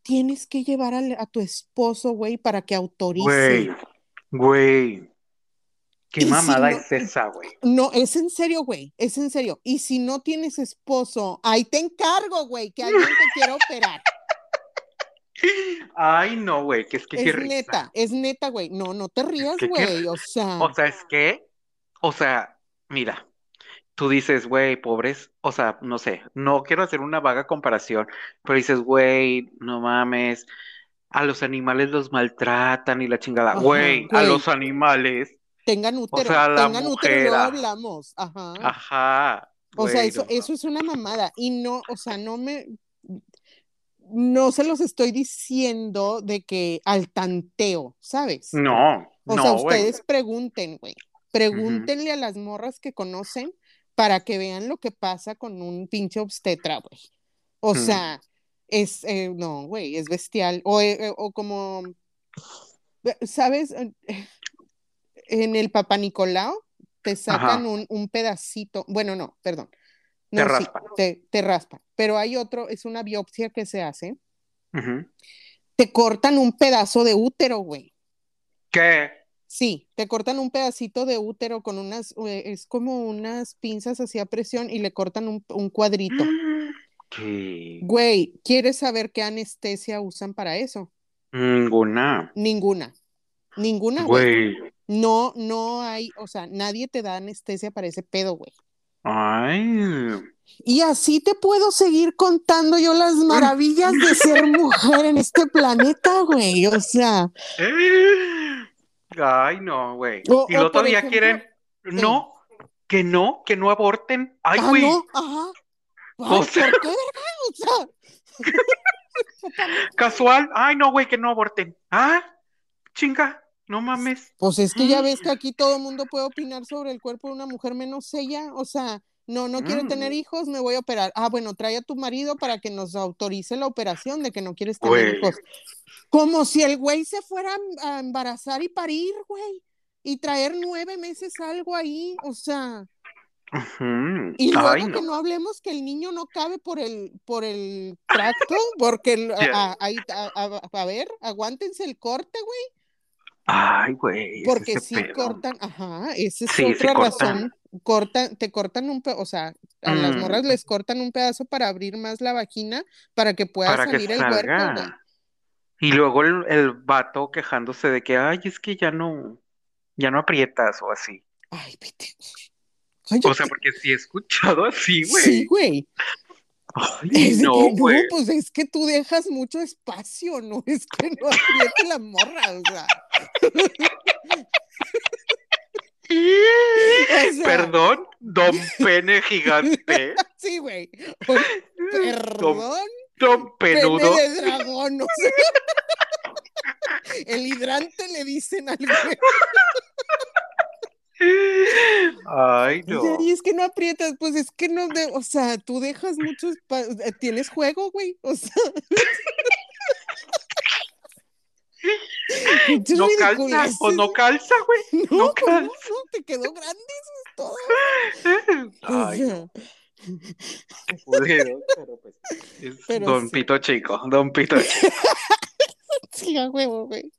tienes que llevar a, tu esposo, güey, para que autorice. güey, güey, qué Y si mamada no- es esa, güey. No, es en serio, güey, es en serio. Y si no tienes esposo, ahí te encargo, güey, que alguien te quiera operar. (laughs) Ay, no, güey, que es que qué Es risa. neta, es neta, güey. No, no te rías, qué güey. O sea, O sea, es que, o sea, mira, tú dices, güey, pobres, o sea, no sé, no quiero hacer una vaga comparación, pero dices, güey, no mames, a los animales los maltratan y la chingada, Ajá, güey, a güey. los animales, tengan útero, sea, la tengan útero y luego mujera. hablamos. Ajá. ajá, O sea, güey, eso, no eso es una mamada. Y no, o sea, no me. No se los estoy diciendo de que al tanteo, ¿sabes? No, O no, sea, güey. ustedes pregunten, güey. Pregúntenle a las morras que conocen para que vean lo que pasa con un pinche obstetra, güey. O Mm. sea, es, eh, no, güey, es bestial. O, eh, o como, ¿sabes? En el Papa Nicolau te sacan un, un pedacito, bueno, no, perdón. Te No, sí, raspan. te, te raspan. Pero hay otro, es una biopsia que se hace. Te cortan un pedazo de útero, güey. ¿Qué? Sí, te cortan un pedacito de útero con unas, eh, es como unas pinzas así a presión y le cortan un, un cuadrito. ¿Qué? Güey, ¿quieres saber qué anestesia usan para eso? Ninguna. Ninguna. Ninguna, güey. Güey. No, no hay, o sea, nadie te da anestesia para ese pedo, güey. Ay. Y así te puedo seguir contando yo las maravillas de ser mujer en este planeta, güey. O sea, (laughs) Ay, no, güey. O- Y o luego por todavía ejemplo- quieren, no, que no, que no aborten. Ay, ah, güey. no, ajá. O sea- ¿por qué? (laughs) O sea, (laughs) Casual. Ay, no, güey, que no aborten. Ah, chinga, no mames. Pues es que ya ves que aquí todo el mundo puede opinar sobre el cuerpo de una mujer menos ella. O sea, no, no quiero Mm. tener hijos, me voy a operar. Ah, bueno, trae a tu marido para que nos autorice la operación de que no quieres tener Güey. hijos. Como si el güey se fuera a embarazar y parir, güey. Y traer nueve meses algo ahí, o sea. Y luego Ay, que no. hablemos que el niño no cabe por el, por el tracto, (laughs) porque el- a- Ya. a, ahí- a- a- a ver, aguántense el corte, güey. Ay, güey. Porque sí pedo. cortan, ajá, esa es Sí, sí otra razón cortan, te cortan un pedazo, o sea, a las morras Mm. les cortan un pedazo para abrir más la vagina para que pueda para que salir el huerco, güey. Y luego el, el vato quejándose de que, ay, es que ya no, ya no aprietas o así. Ay, vete. O sea, porque sí he escuchado (laughs) así, Sí, güey. güey. Ay, (laughs) no, güey. pues es que tú dejas mucho espacio, no es que no (laughs) apriete la morra, o sea. (laughs) O sea, Perdón, don (laughs) pene gigante, Sí, güey. Perdón, don penudo. de dragón, o sea. (laughs) El hidrante le dicen al güey. Ay, no. Y es que no aprietas, pues es que no, de, o sea, tú dejas mucho espacio, tienes juego, güey, o sea. No calza, o no calza, güey. (laughs) No, no calza. no, te quedó grande, eso es todo. O (laughs) Ay, sea, pero pues. Es Pero don sí. Pito Chico, don Pito Chico. (laughs) sí, a huevo, güey.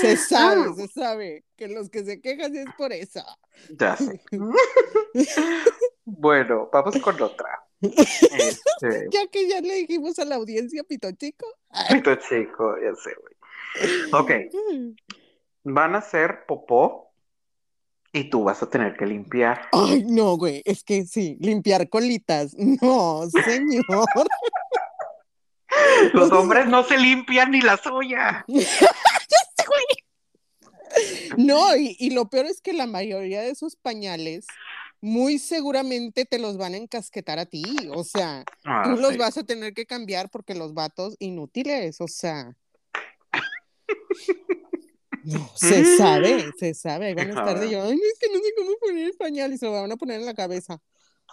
Se sabe, se sabe que los que se quejan es por eso. Ya sé. Bueno, vamos con otra. Este, Ya que ya le dijimos a la audiencia, pito chico. ay, Pito Chico, ya sé, güey. Ok, van a hacer popó y tú vas a tener que limpiar. Ay, no, güey, es que sí, limpiar colitas. No, señor. (laughs) Los hombres no se limpian ni la (laughs) suya. No, y, y lo peor es que la mayoría de esos pañales muy seguramente te los van a encasquetar a ti. O sea, Ah, tú los vas a tener que cambiar porque los vatos inútiles, o sea. No, se sabe, (laughs) se sabe. Ahí van a estar de yo, ay, es que no sé cómo poner el pañal y se lo van a poner en la cabeza.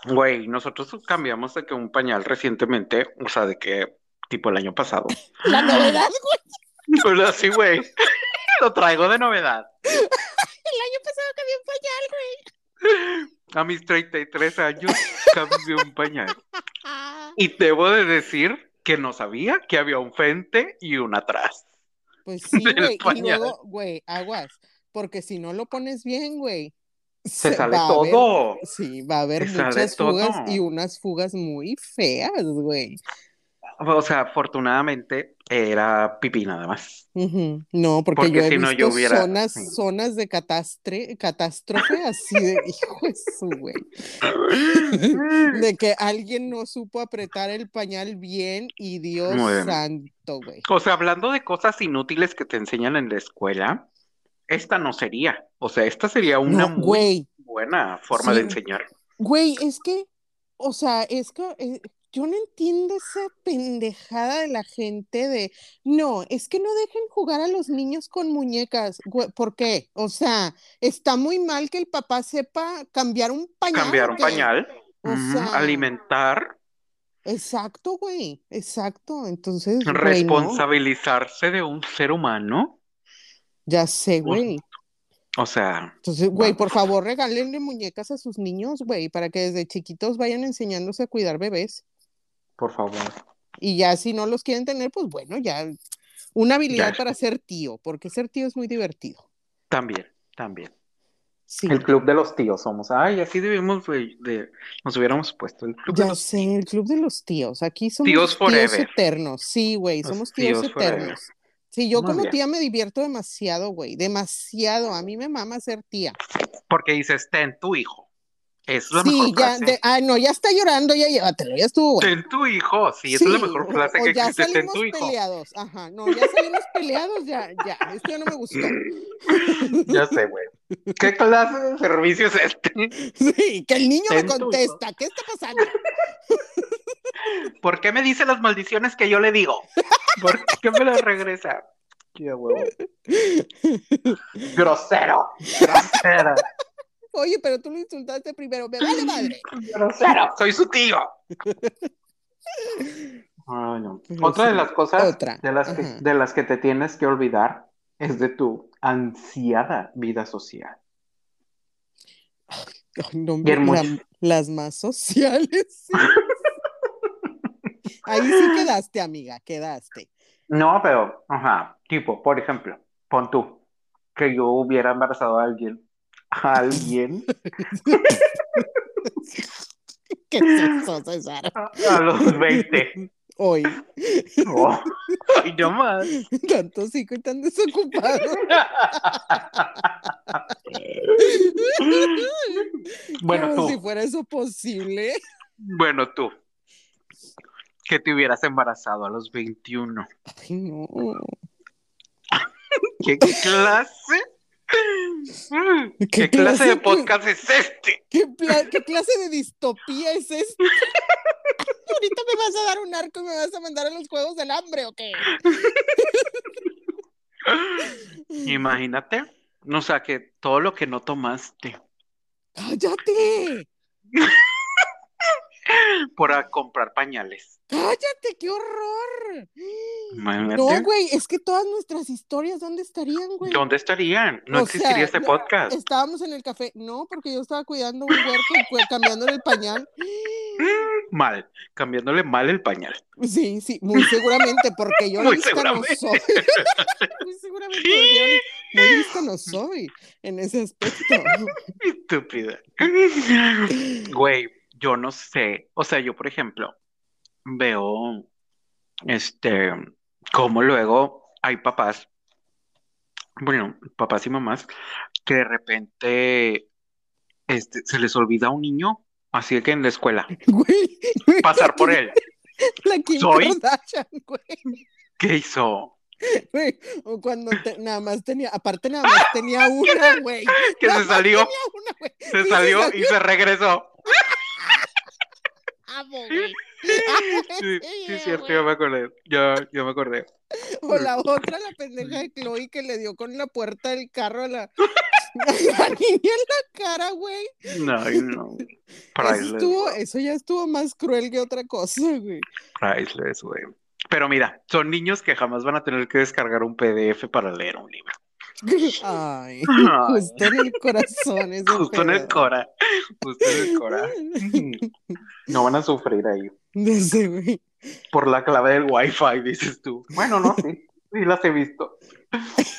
Güey, nosotros cambiamos de que un pañal recientemente, o sea, de que tipo el año pasado. La novedad, güey. Pero así, güey. (laughs) Lo traigo de novedad. (laughs) El año pasado cambié un pañal, güey. A mis 33 años cambié un pañal. Ah, Y debo de decir que no sabía que había un frente y un atrás. Pues (laughs) sí, güey. Y luego, güey, aguas. Porque si no lo pones bien, güey. Se sale haber- todo. sí, va a haber Se muchas fugas todo. y unas fugas muy feas, güey. O sea, afortunadamente era pipí nada más. No, porque, Porque yo he si no, visto yo hubiera- zonas, zonas de catástre, catástrofe así de, (laughs) hijo de su, güey. (laughs) De que alguien no supo apretar el pañal bien y Dios bien. santo, güey. O sea, hablando de cosas inútiles que te enseñan en la escuela, esta no sería. O sea, esta sería una No, muy buena forma de enseñar. güey, es que, o sea, es que eh, yo no entiendo esa pendejada de la gente de, no, es que no dejen jugar a los niños con muñecas. Güey, ¿por qué? O sea, está muy mal que el papá sepa cambiar un pañal. Cambiar un pañal, O ujú, sea, alimentar, Exacto, güey, exacto. Entonces, güey, no, responsabilizarse de un ser humano. ya sé, güey. O sea, Entonces, güey, Vamos. por favor, regálenle muñecas a sus niños, güey, para que desde chiquitos vayan enseñándose a cuidar bebés. Por favor. Y ya si no los quieren tener, pues bueno, ya una habilidad Ya. para ser tío, porque ser tío es muy divertido. También, también. Sí, El club de los tíos somos. Ay, así debimos de, de- nos hubiéramos puesto el club de ya los sé, el club de los tíos. Aquí somos Tíos eternos. Sí, güey, somos tíos, tíos forever. eternos. Sí, yo Muy como bien. tía me divierto demasiado, güey, demasiado. A mí me mama ser tía. Porque dices, ten tu hijo. Es la sí, mejor ya, frase. de, ah, no, ya está llorando, ya llévatelo, ya estuvo, güey. Ten tu hijo, sí, esa es la mejor frase o que ya existe, ten tu hijo. peleados, ajá, no, ya salimos peleados, ya, ya, esto ya no me gustó. (laughs) Ya sé, güey. ¿Qué clase de servicio es este? Sí, que el niño me Ten contesta, ¿qué está pasando? ¿Por qué me dice las maldiciones que yo le digo? ¿Por qué me las regresa? Qué huevo. (laughs) Grosero. Grosero. Oye, pero tú lo insultaste primero, me vale madre. (laughs) Grosero. Soy su tío. Ay, no. Pero Otra de las cosas otra, de las que, de las que te tienes que olvidar es de tu ansiada vida social. No, Bien, la- las más sociales. sí. Ahí sí quedaste, amiga, quedaste. No, pero, ajá, tipo, por ejemplo, pon tú que yo hubiera embarazado a alguien, a alguien, (laughs) ¿Qué es eso, César? A los 20. Hoy. Oh, y no más. Tanto cico y tan desocupado. (laughs) Bueno, Como tú. si fuera eso posible. Bueno, tú. Que te hubieras embarazado a los 21. Ay, no. ¿Qué clase? ¿Qué, ¿Qué clase de podcast es este? (laughs) ¿Qué, clase de distopía es esta? (laughs) Ahorita me vas a dar un arco y me vas a mandar a los juegos del hambre, ¿o qué? (laughs) Imagínate. O sea, que todo lo que no tomaste ¡Cállate! Por a comprar pañales. ¡Cállate! ¡Qué horror! Imagínate. No, güey, es que todas nuestras historias, ¿dónde estarían, güey? ¿Dónde estarían? No O existiría sea, este no, podcast. Estábamos en el café. No, porque yo estaba cuidando un pues, cambiándole el pañal. (gasps) Mal, cambiándole mal el pañal. Sí, sí, muy seguramente, porque yo (laughs) Muy lista no soy. (laughs) muy seguramente, porque yo ni- muy lista no soy en ese aspecto. (laughs) Estúpida. Güey, yo no sé. O sea, yo, por ejemplo, veo, este, cómo luego hay papás, bueno, papás y mamás, que de repente, este, se les olvida un niño, así de que en la escuela, (laughs) Güey, güey, pasar por él. la Kim Soy- Kardashian, güey. ¿Qué hizo? Güey, O cuando te- nada más tenía, aparte nada más tenía (laughs) una, güey. Que se salió, una, güey. se salió y se regresó. Amo, güey. (laughs) (laughs) Sí, sí, es cierto, ya me acordé. Ya, ya me acordé. O la otra, la pendeja de Chloe que le dio con la puerta del carro a la, (laughs) a la niña en la cara, güey. No, no. Eso, Priceless, estuvo, güey. eso ya estuvo más cruel que otra cosa, güey. Priceless, güey. Pero mira, son niños que jamás van a tener que descargar un PDF para leer un libro. Ay, justo en el corazón. ese Justo en el. Cora. Justo en el Cora. (laughs) No van a sufrir ahí. No sé, güey. Por la clave del Wi-Fi, dices tú. Bueno, no, sí. Sí las he visto.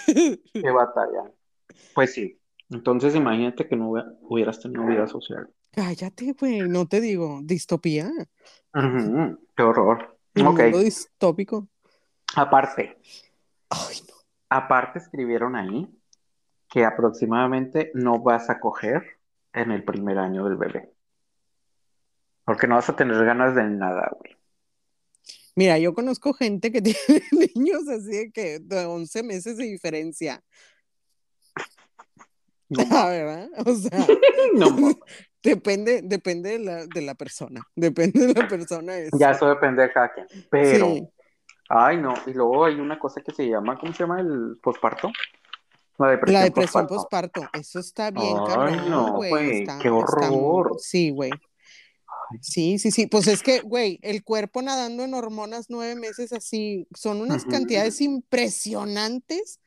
Qué batalla. Pues sí. Entonces imagínate que no hubiera- hubieras tenido vida social. Cállate, güey, no te digo, distopía. Qué horror. Un mundo distópico. Aparte, Ay, no. Aparte escribieron ahí que aproximadamente no vas a coger en el primer año del bebé. Porque no vas a tener ganas de nada, güey. Mira, yo conozco gente que (laughs) tiene niños así de que de 11 meses de diferencia. (laughs) No, Ah, ¿verdad? (laughs) O sea, no depende, depende de la, de la persona. Depende de la persona. esa. Ya eso depende de cada quien. Pero, Sí. Ay no, y luego hay una cosa que se llama, ¿cómo se llama el posparto? La depresión, La depresión postparto, eso está bien, Ay, cabrón, no, güey. güey, está- qué está horror. Sí, güey. Sí, sí, sí. Pues es que, güey, el cuerpo nadando en hormonas nueve meses así, son unas cantidades impresionantes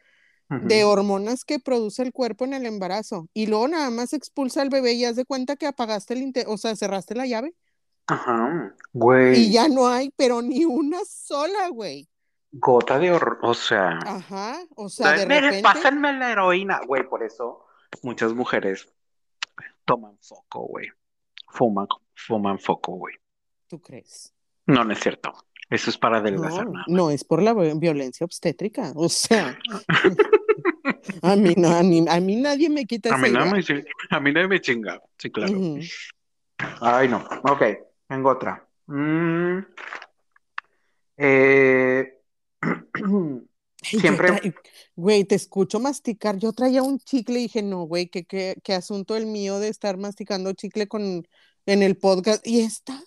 de hormonas que produce el cuerpo en el embarazo. Y luego nada más expulsa al bebé y haz de cuenta que apagaste el, o sea, cerraste la llave Ajá, güey, y ya no hay, pero ni una sola, güey. gota de horror, o sea, Ajá, o sea, de Mire, repente. pásenme la heroína, güey, por eso muchas mujeres toman foco, güey, fuman, fuman foco, güey. ¿Tú crees? No, no es cierto, eso es para adelgazar, No, nada. no es por la vi- violencia obstétrica, o sea, (laughs) a mí, no, a, mí, a mí nadie me quita A esa mí no me, a mí no me chinga, sí, claro. Ay, no. Ok, tengo otra. Mm, eh, (clears throat) Siempre- Güey, te escucho masticar. Yo traía un chicle y dije, no, güey, qué, qué, qué asunto el mío de estar masticando chicle con, en el podcast. ¿Y esta?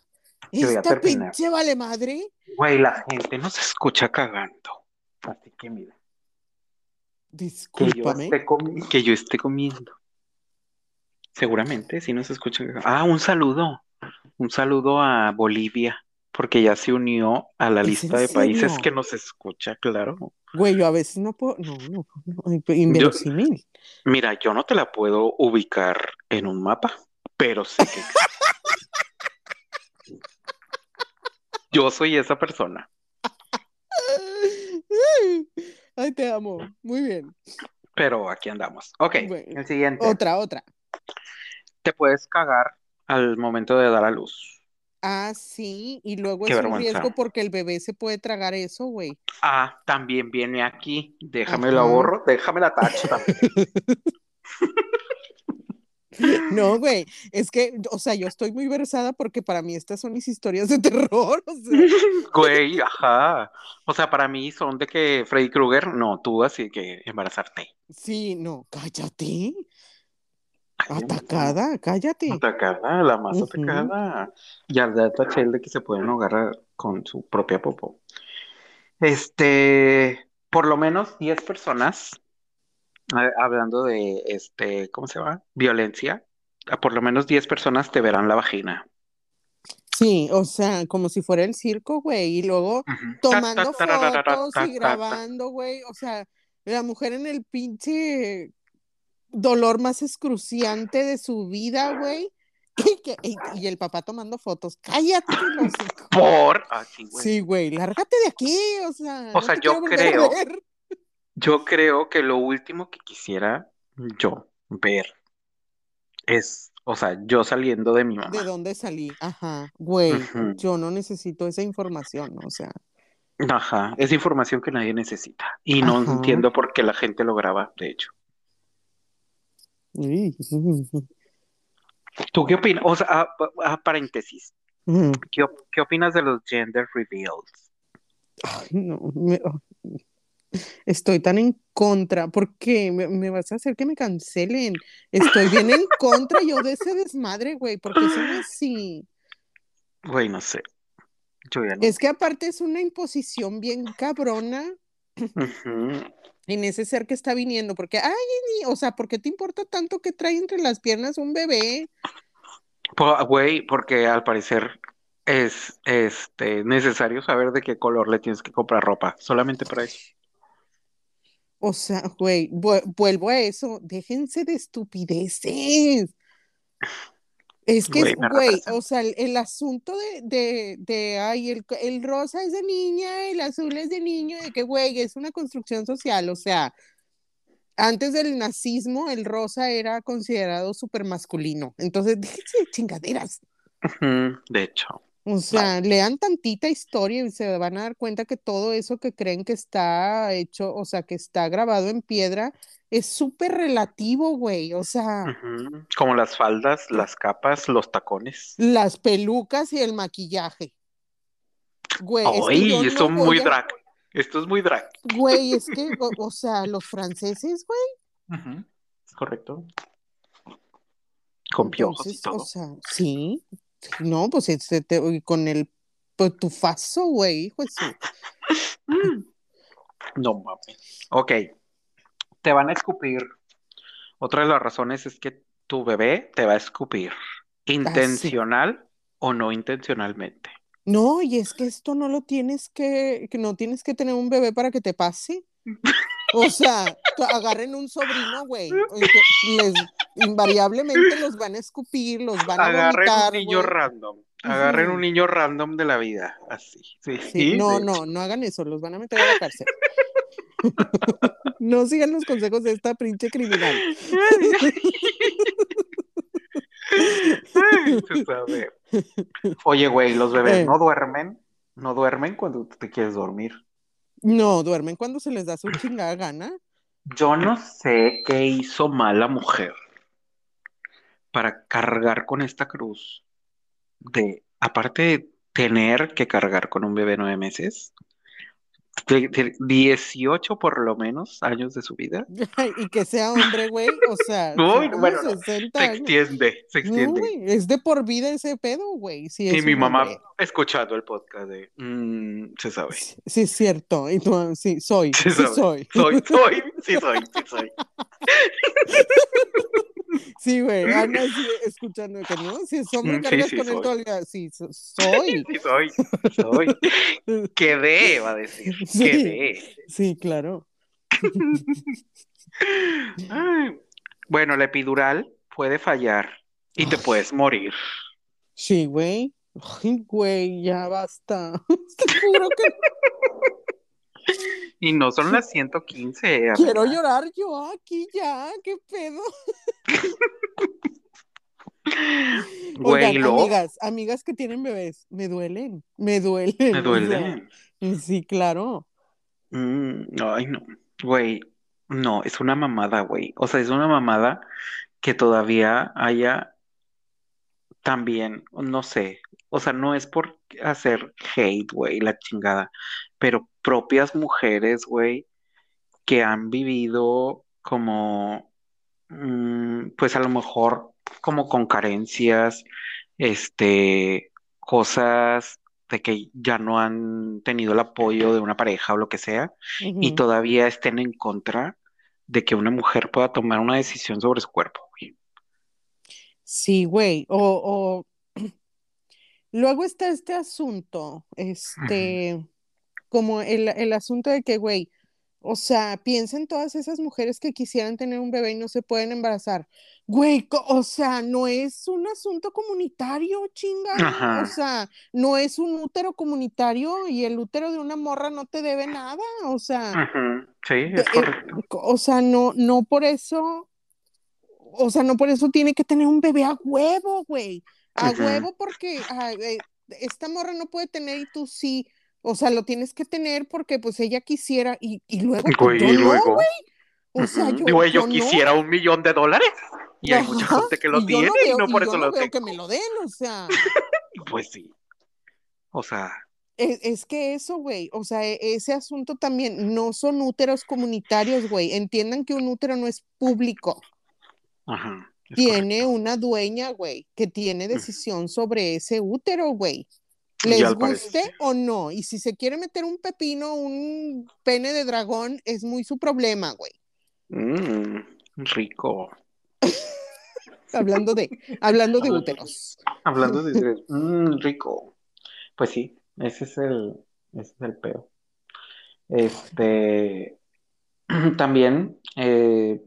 ¿Esta pinche vale madre? Güey, la gente no se escucha cagando. Así que mira, que yo Discúlpame. comi- que yo esté comiendo. Seguramente, si no se escucha cagando. Ah, un saludo. Un saludo a Bolivia, porque ya se unió a la ¿Es lista de países que nos escucha, claro. Güey, yo a veces no puedo. No, no, no. Inverosímil. Mira, yo no te la puedo ubicar en un mapa, pero sé que yo soy esa persona. (laughs) Ay, te amo. Muy bien. Pero aquí andamos. Ok, Bueno, el siguiente. Otra, otra. Te puedes cagar al momento de dar a luz. Ah, sí, y luego Qué es un riesgo porque el bebé se puede tragar eso, güey. Ah, también viene aquí. Déjame Ajá. borro, déjame la tacho también. (laughs) No, güey, es que, o sea, yo estoy muy versada porque para mí estas son mis historias de (laughs) terror, o sea, (laughs) Güey, ajá. O sea, para mí son de que Freddy Krueger, no, tú así que embarazarte. sí, no, cállate, atacada, cállate. Atacada, la más atacada. Y al de Tachel de que se pueden ahogar con su propia popó. Este, por lo menos 10 personas, eh, hablando de, este, ¿cómo se llama? Violencia. a Por lo menos 10 personas te verán la vagina. Sí, o sea, como si fuera el circo, güey, y luego tomando Ta, ta, tararara, fotos y grabando, güey, o sea, la mujer en el pinche dolor más excruciante de su vida, güey, (laughs) y, que- y- y el papá tomando fotos. Cállate, los. Por, ah, sí, güey. Sí, güey, lárgate de aquí, o sea, O sea, yo creo-. Yo creo que lo último que quisiera yo ver es, o sea, yo saliendo de mi ¿De mamá. dónde salí? Ajá, güey, yo no necesito esa información, o sea, Ajá, es información que nadie necesita. Y no Ajá. entiendo por qué la gente lo graba, de hecho. ¿Tú qué opinas? O sea, ah, pa- ah, paréntesis. ¿qué, qué opinas de los gender reveals? Ay, no, me- oh, estoy tan en contra, porque me, me vas a hacer que me cancelen. Estoy bien en contra yo de ese desmadre, güey, porque son así. Güey, no sé. Yo ya no. Es que aparte es una imposición bien cabrona Ujú. En ese ser que está viniendo, porque, ay, ni- o sea, ¿por qué te importa tanto que trae entre las piernas un bebé? Po- Güey, porque al parecer es este necesario saber de qué color le tienes que comprar ropa, solamente para eso. O sea, güey, vu- vuelvo a eso, déjense de estupideces. Es que, Güey, o sea, el, el asunto de, de, de, ay, el, el rosa es de niña, el azul es de niño, de que, güey, es una construcción social, o sea, antes del nazismo, el rosa era considerado súper masculino, entonces, (laughs) déjense de chingaderas. De hecho. O sea, lean tantita historia y se van a dar cuenta que todo eso que creen que está hecho, o sea, que está grabado en piedra, es súper relativo, güey. O sea. Como las faldas, las capas, los tacones. las pelucas y el maquillaje. Güey, es que Ay, yo esto no muy a- drag. Esto es muy drag. Güey, es que, o, o sea, los franceses, güey. Es correcto. Con piojos y Entonces, todo. o sea, sí. No, pues este, te- con el pues, tufazo, güey, hijo de su- (laughs) No mames. Ok. Te van a escupir. Otra de las razones es que tu bebé te va a escupir. Intencional o no intencionalmente. No, y es que esto no lo tienes que, que no tienes que tener un bebé para que te pase. (laughs) O sea, agarren un sobrino, güey, (laughs) les invariablemente los van a escupir, los van a Agarren vomitar, un niño random. Agarren un niño random de la vida. Así. Sí. Sí, no, no, no hagan eso, los van a meter a la cárcel. (laughs) No sigan los consejos de esta pinche criminal. (laughs) Oye, güey, los bebés Eh. no duermen. No duermen cuando te quieres dormir. No, duermen cuando se les da su chingada gana. Yo no sé qué hizo mal la mujer para cargar con esta cruz de, aparte de tener que cargar con un bebé nueve meses, 18 por lo menos años de su vida. (laughs) Y que sea hombre, güey, o sea, (laughs) Uy, bueno, no, 60 Se extiende, se extiende. güey, es de por vida ese pedo, güey. Si Y mi mamá hombre. escuchando el podcast de, "Mm, se sabe. Sí, sí es cierto. Y tú, sí, soy, Sí sí, soy. Soy, soy, (laughs) sí soy, sí soy. Sí, güey. Ana sí, escuchando no, si es hombre, sí, cargas sí, con soy. el día. Sí, so- soy. (laughs) Sí soy, soy. (laughs) Quedé, va a decir. Sí. Quedé. Sí, claro. (laughs) Ay. Bueno, la epidural puede fallar y te puedes morir. Sí, güey. Ay, güey, ya basta. Te juro que (laughs) Y no son las 115. quiero llorar yo aquí ya. ¿Qué pedo? (laughs) Güey, Oigan, amigas, amigas que tienen bebés, me duelen, me duelen. Me o sea, duele. sí, claro. Mm, ay, no. Güey, no, es una mamada, güey. O sea, es una mamada que todavía haya también, no sé. O sea, no es por hacer hate, güey, la chingada. Pero propias mujeres, güey, que han vivido como, mm, pues a lo mejor como con carencias, este, cosas de que ya no han tenido el apoyo de una pareja o lo que sea, y todavía estén en contra de que una mujer pueda tomar una decisión sobre su cuerpo, güey. Sí, güey. O, o luego está este asunto, este, como el, el asunto de que, güey, o sea, piensa en todas esas mujeres que quisieran tener un bebé y no se pueden embarazar. Güey, o sea, no es un asunto comunitario, chingada. Ajá. O sea, no es un útero comunitario y el útero de una morra no te debe nada. O sea, Sí, es eh, correcto. o sea, no, no por eso, o sea, no por eso tiene que tener un bebé a huevo, güey. A huevo porque eh, esta morra no puede tener y tú sí. O sea, lo tienes que tener porque pues ella quisiera y, y luego pues, Güey, y luego, güey. O sea, yo, güey, yo yo no. quisiera un millón de dólares y hay mucha gente que lo y tiene no y no y por yo eso no lo veo que tengo. me lo den, o sea, (laughs) Pues sí, o sea, es, es que eso, güey, o sea, e- ese asunto también, no son úteros comunitarios, güey, entiendan que un útero no es público, ajá, es tiene una dueña, güey, que tiene decisión sobre ese útero, güey. Les guste o no, y si se quiere meter un pepino, un pene de dragón, es muy su problema, güey. Mm, rico. (laughs) Hablando de, hablando de úteros. Hablando de (laughs) mm, rico. Pues sí, ese es el, ese es el peor. Este, (clears throat) también eh,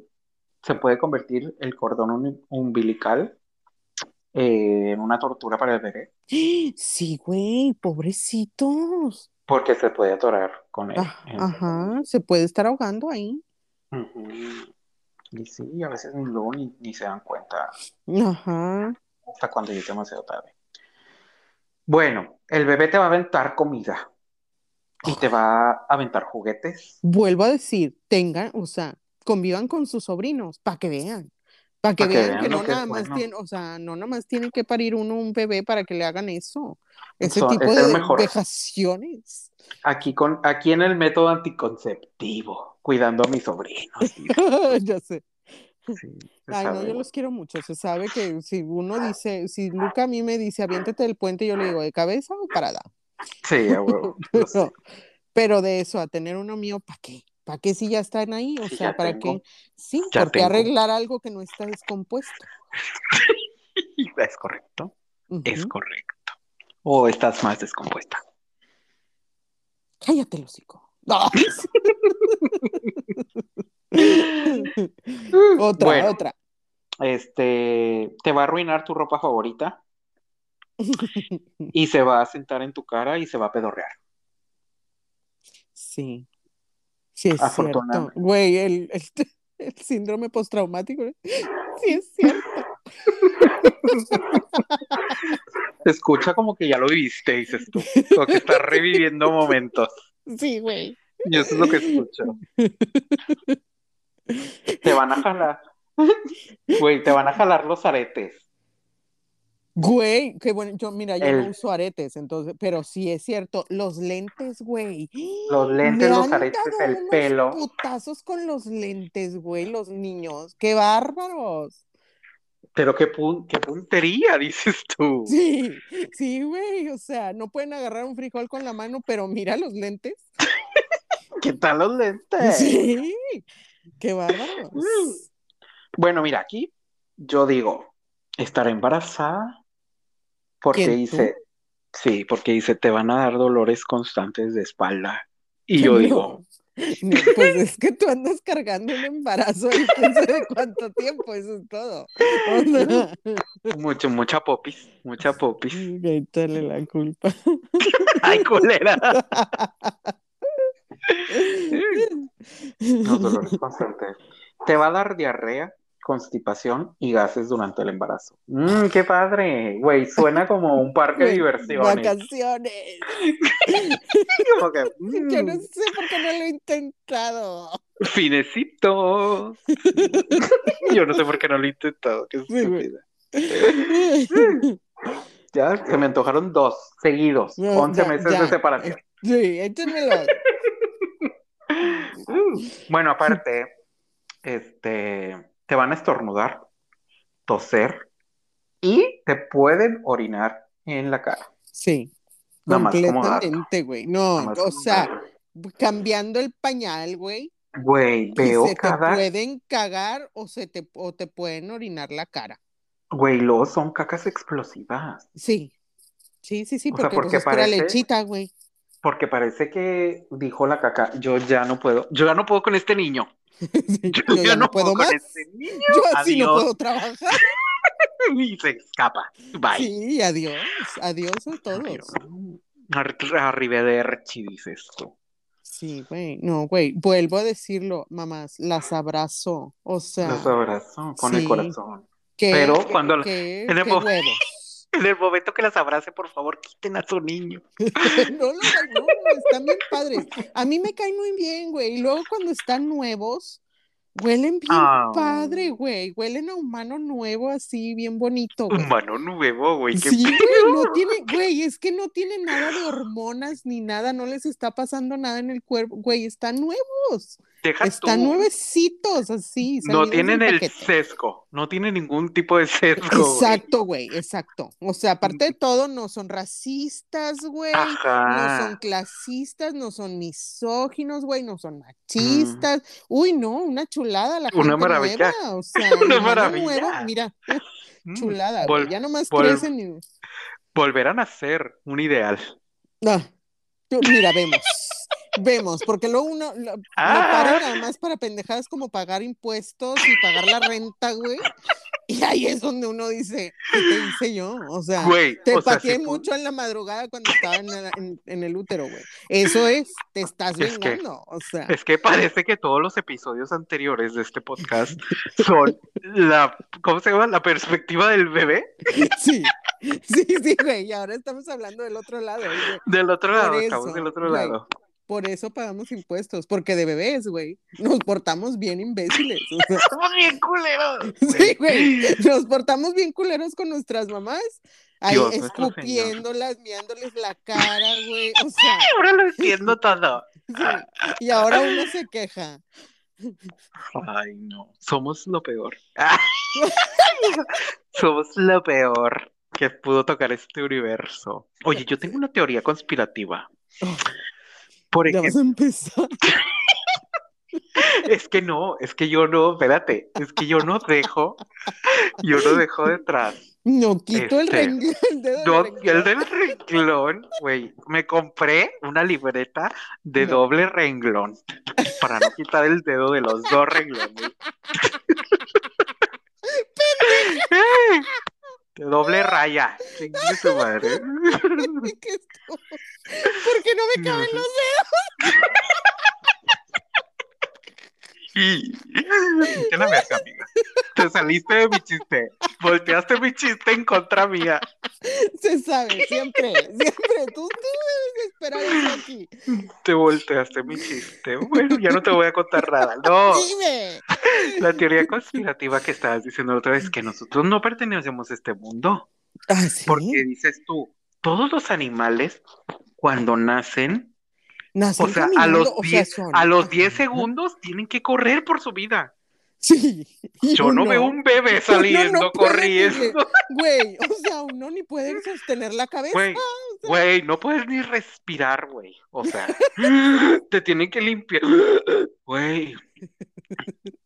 se puede convertir el cordón umbilical eh, en una tortura para el bebé, Sí, güey, pobrecitos. porque se puede atorar con él. Ah, Ajá, se puede estar ahogando ahí. Y sí, a veces ni luego ni, ni se dan cuenta Ajá. hasta cuando ya es demasiado tarde. Bueno, el bebé te va a aventar comida y te va a aventar juguetes. Vuelvo a decir, tengan, o sea, convivan con sus sobrinos para que vean. Para que Pa' que vean que no que nada más bueno. tiene, o sea, no nada más tiene que parir uno un bebé para que le hagan eso. Ese tipo es de vejaciones. Aquí, con, aquí en el método anticonceptivo, cuidando a mis sobrinos. (laughs) Ya sé. Sí, Ay, no, yo los quiero mucho. Se sabe que si uno dice, si Luca a mí me dice, aviéntate del puente, yo le digo, ¿de cabeza o parada? Sí, a huevo. (laughs) Pero, pero de eso, a tener uno mío, ¿para qué? ¿Para qué si ya están ahí? O Sí, sea, ¿para tengo. qué? Sí, Ya ¿por qué tengo. arreglar algo que no está descompuesto? (laughs) Es correcto, es correcto. O estás más descompuesta. Cállate, el hocico. No. (laughs) (laughs) otra, Bueno. otra. Este, te va a arruinar tu ropa favorita y se va a sentar en tu cara y se va a pedorrear. Sí. Sí, es cierto. Güey, el, el, (laughs) el síndrome postraumático. ¿eh? Sí, es cierto. (laughs) Se escucha como que ya lo viviste, dices tú. Como que estás reviviendo momentos. Sí, güey. Y eso es lo que escucho. (laughs) Te van a jalar. Güey, te van a jalar los aretes. Güey, qué bueno. Yo, mira, yo no uso aretes, entonces, pero sí es cierto. Los lentes, güey. Los lentes, los aretes, el unos pelo. putazos con los lentes, güey, los niños. ¡Qué bárbaros! Pero qué, pun- qué puntería, (laughs) dices tú. Sí, sí, güey. O sea, no pueden agarrar un frijol con la mano, pero mira los lentes. (laughs) ¿Qué tal los lentes? Sí, qué bárbaros. Bueno, mira, aquí yo digo, estar embarazada porque ¿Quién, dice, sí, porque dice, te van a dar dolores constantes de espalda. Y yo no. digo, (laughs) No, pues (laughs) es que tú andas cargando un embarazo y quién sabe cuánto tiempo, eso es todo. O sea, (laughs) mucho, mucha popis, mucha popis. échale la culpa. Ay, culera. Los dolores constantes. Te va a dar diarrea constipación y gases durante el embarazo. Mmm, qué padre, güey, suena como un parque de (laughs) diversiones. Vacaciones. (laughs) Como que, (laughs) Yo no mm, sé por qué no lo he intentado. finecitos. Yo no sé por qué no lo he intentado, qué Sí. Ya se me antojaron dos seguidos, No, 11 ya, meses ya. de separación. Sí, échenmelo. Bueno, aparte, este, te van a estornudar, toser y te pueden orinar en la cara. Sí, Nada completamente, güey. No, más o sea, dato. cambiando el pañal, güey, Güey, veo se te pueden cagar o se te, o te pueden orinar la cara. güey, luego son cacas explosivas, Sí, sí, sí, sí, O sea, porque, pues, porque es parece- lechita, güey. porque parece que dijo la caca, yo ya no puedo, yo ya no puedo con este niño, (laughs) yo, Yo ya no puedo más. este niño, (laughs) Yo así no adiós. puedo trabajar. (laughs) y se escapa, bye. Sí, adiós, adiós a todos. Ar- Arrivederci, dices tú. Sí, güey, no, güey, vuelvo a decirlo, mamás, las abrazo, o sea, Los abrazo con el sí. corazón. qué, pero qué- cuando- qué- el qué mo- huevos. En el momento que las abrace, por favor, quiten a su niño. (laughs) No, no, no, están bien padres. A mí me caen muy bien, güey. Y luego cuando están nuevos, huelen bien Ah. padre, güey. Huelen a humano nuevo, así, bien bonito, güey. Humano nuevo, güey. qué Sí, güey, no tiene, güey, es que no tiene nada de hormonas ni nada, no les está pasando nada en el cuerpo, güey, están nuevos, Deja están tú. nuevecitos, así, No tienen el paquete. sesgo. No tienen ningún tipo de sesgo. Exacto, güey, exacto. O sea, aparte de todo, no son racistas, güey. No son clasistas, no son misóginos, güey, no son machistas. Uy, no, una chulada la Mm. Una gente maravilla. nueva, o (laughs) sea, Una maravilla. nuevo, mira, Mm. chulada, güey, ya nomás vol- crecen y... Volverán a ser un ideal. Ah, tú- mira, vemos, vemos, porque luego uno lo, lo Ah. para nada más para pendejadas como pagar impuestos y pagar la renta, güey. Y ahí es donde uno dice, ¿qué te hice yo? O sea, Güey, te o sea, si mucho en la madrugada cuando estaba en el, en- en el útero, güey. Eso es, te estás Es que- vengando, o sea. Es que parece que todos los episodios anteriores de este podcast son la, ¿cómo se llama? La perspectiva del bebé. (laughs) Sí, sí, sí, güey. Y ahora estamos hablando del otro lado, güey. Del otro lado, estamos del otro güey. lado. Por eso pagamos impuestos, porque de bebés, güey, nos portamos bien imbéciles. o sea. (laughs) Estamos bien culeros. (laughs) Sí, güey. Nos portamos bien culeros con nuestras mamás. Ahí Dios escupiéndolas, miándoles la cara, güey. O sea, (laughs) Ahora lo entiendo todo. sí. Y ahora uno se queja. Ay, no. Somos lo peor. Somos lo peor que pudo tocar este universo. Oye, yo tengo una teoría conspirativa. Oh, Por ejemplo, (laughs) es que no, es que yo no, espérate, es que yo no dejo, yo no dejo detrás. No quito el, Este, renglón, el dedo del No, renglón. el del renglón, güey. Me compré una libreta de No. doble renglón para no quitar el dedo de los dos renglones. (laughs) De doble raya. Chingue su madre. (laughs) ¿Qué? ¿Por qué no me caben los (laughs) A la verga, amiga. Te saliste de mi chiste. Volteaste mi chiste en contra mía. Se sabe, siempre, siempre. Tú, tú debes esperar eso aquí. Te volteaste mi chiste. Bueno, ya no te voy a contar nada. No. Dime. La teoría conspirativa que estabas diciendo la otra vez es que nosotros no pertenecemos a este mundo. Ah, sí. Porque dices tú, todos los animales cuando nacen, Nacen o sea, a los o sea, 10, son- a los 10 Ajá. segundos tienen que correr por su vida. Sí. (laughs) Yo no veo un bebé (laughs) saliendo no corriendo. Güey, o sea, uno ni puede sostener la cabeza. Güey, güey, no puedes ni respirar, güey. O sea, (laughs) te tienen que limpiar. Güey.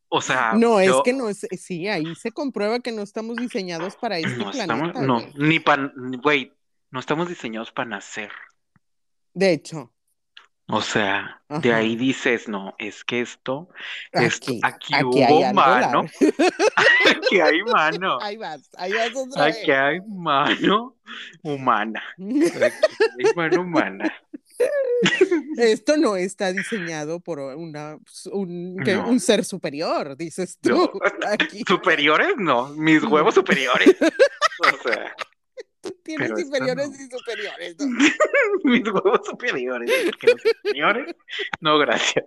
O sea, No, es que no es, sí, ahí se comprueba que no estamos diseñados para este no planeta. estamos, no, güey. ni para, güey, no estamos diseñados para nacer. De hecho, O sea, de ahí dices, no, es que esto, esto, aquí, aquí, hubo mano, (laughs) aquí hay mano, Ahí vas, ahí vas aquí hay mano humana, aquí hay mano humana. Esto no está diseñado por una, un, que- No. un ser superior, dices tú. No, Aquí. (laughs) Superiores, no, mis huevos superiores. (laughs) O sea, tienes pero inferiores no. y superiores. ¿no? (laughs) mis huevos superiores. porque los superiores, no, gracias.